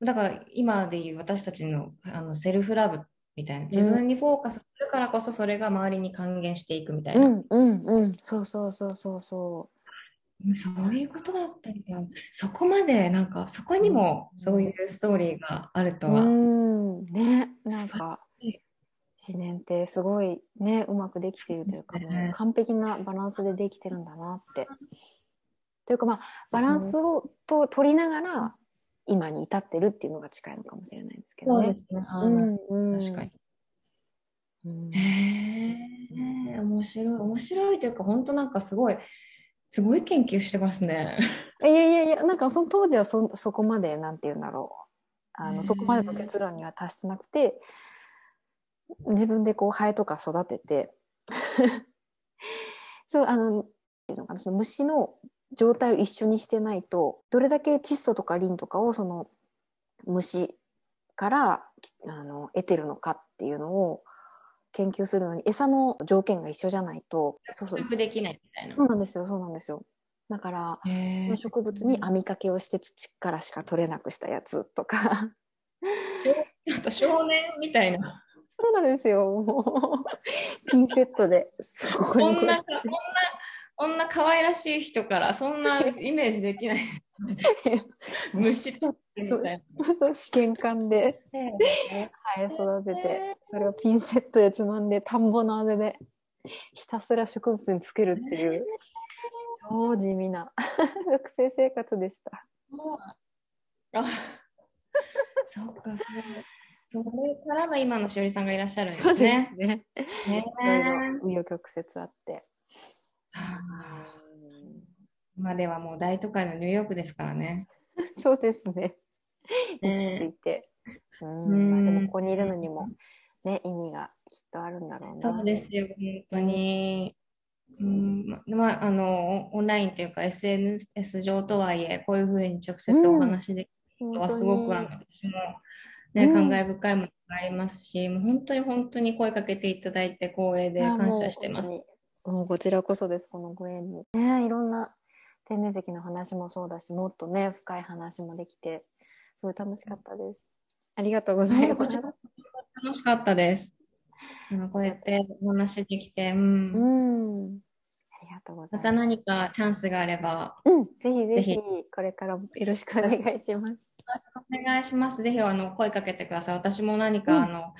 だから今でいう私たちのあのセルフラブみたいな、自分にフォーカスするからこそそれが周りに還元していくみたいな。うんうんうん。そうそうそうそうそそういうことだったんだ。そこまで、なんか、そこにもそういうストーリーがあるとうは。うんねなんか自然ってすごいねうまくできているというかね完璧なバランスでできてるんだなって。というかまあバランスをと取りながら今に至ってるっていうのが近いのかもしれないですけどね。そうですね。んうん確かに。うんへえ、面白い、面白いというか、本当なんかすごい、すごい研究してますね。いやいやいやなんかその当時はそそこまでなんて言うんだろう。あのそこまでの結論には達してなくて自分でこうハエとか育てて。そうあのっていうのかなその虫の状態を一緒にしてないとどれだけ窒素とかリンとかをその虫からあの得てるのかっていうのを研究するのに餌の条件が一緒じゃないと、そうそう。できないみたいな。そうなんですよ、そうなんですよ。だから、植物に網掛けをして土からしか取れなくしたやつとか。ちょっと少年みたいな。そうなんですよ。もうピンセットで、そこにこうこんな、こんな、こんな可愛らしい人から、そんな イメージできない。虫取ってみたいそう試験管でな。生え育てて、それをピンセットでつまんで、田んぼのあれでひたすら植物につけるっていう、超地味な 学生生活でした。あ、そっか、それそれからの今のしおりさんがいらっしゃるんですね。ね。ねいろいろ紆余曲折あって。はあ今ではもう大都会のニューヨークですからね。そうですね。ね落ち着いて。うんうんまあ、でもここにいるのにも、ね、意味がきっとあるんだろうな。そうですよ、本当に。うんままあ、あのオンラインというか SNS 上とはいえこういうふうに直接お話できるのはすごくあの私も、ねうん感慨深いものがありますしもう本当に本当に声かけていただいて光栄で感謝してます。もうこちらこそです、このご縁に。ね、いろんな天然石の話もそうだし、もっとね、深い話もできて、すごい楽しかったです。ありがとうございますこち。ら楽しかったです。あのこうやってお話できて、うんうん。ありがとうござまたいます。何かチャンスがあればうん、ぜひぜひぜひ、これからもよろしくお願いします。お願いします。ぜひあの声かけてください。私も何か、うんあの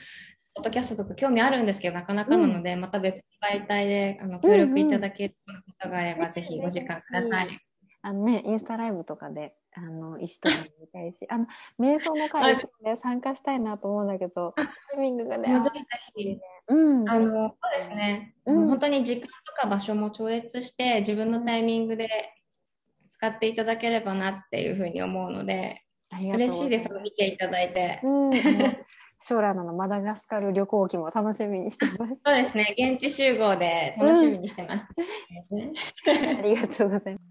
ポッドキャストとか興味あるんですけど、なかなかなので、また別の媒体であの協力いただけることがあれば、うんぜひお時間ください。あのね、インスタライブとかで、あの、一緒に見たいし、あの、瞑想の会で参加したいなと思うんだけど、タイミングがね、ぜひぜひ。うん、あのそうですね、うん。本当に時間とか場所も超越して、自分のタイミングで使っていただければなっていうふうに思うので、嬉しいです、見ていただいて。うん、将来のマダガスカル旅行記も楽しみにしてます。そうですね、現地集合で楽しみにしてます。ありがとうございます。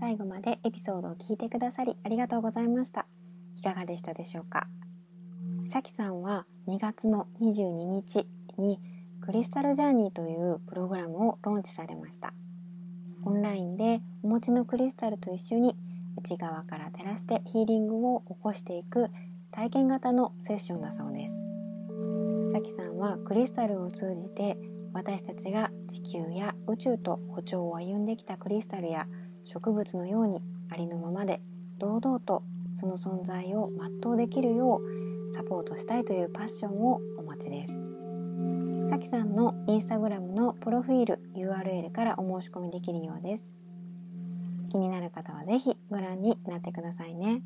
最後までエピソードを聞いてくださりありがとうございました。いかがでしたでしょうか？さきさんは2月の22日にクリスタルジャーニーというプログラムをローンチされました。オンラインでお持ちのクリスタルと一緒に内側から照らしてヒーリングを起こしていく体験型のセッションだそうです。さきさんはクリスタルを通じて私たちが地球や宇宙と歩調を歩んできたクリスタルや植物のようにありのままで堂々とその存在を全うできるようサポートしたいというパッションをお持ちです。さきさんのインスタグラムのプロフィール URL からお申し込みできるようです。気になる方は是非ご覧になってくださいね。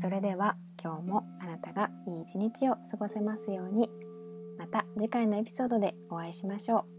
それでは今日もあなたがいい一日を過ごせますように。また次回のエピソードでお会いしましょう。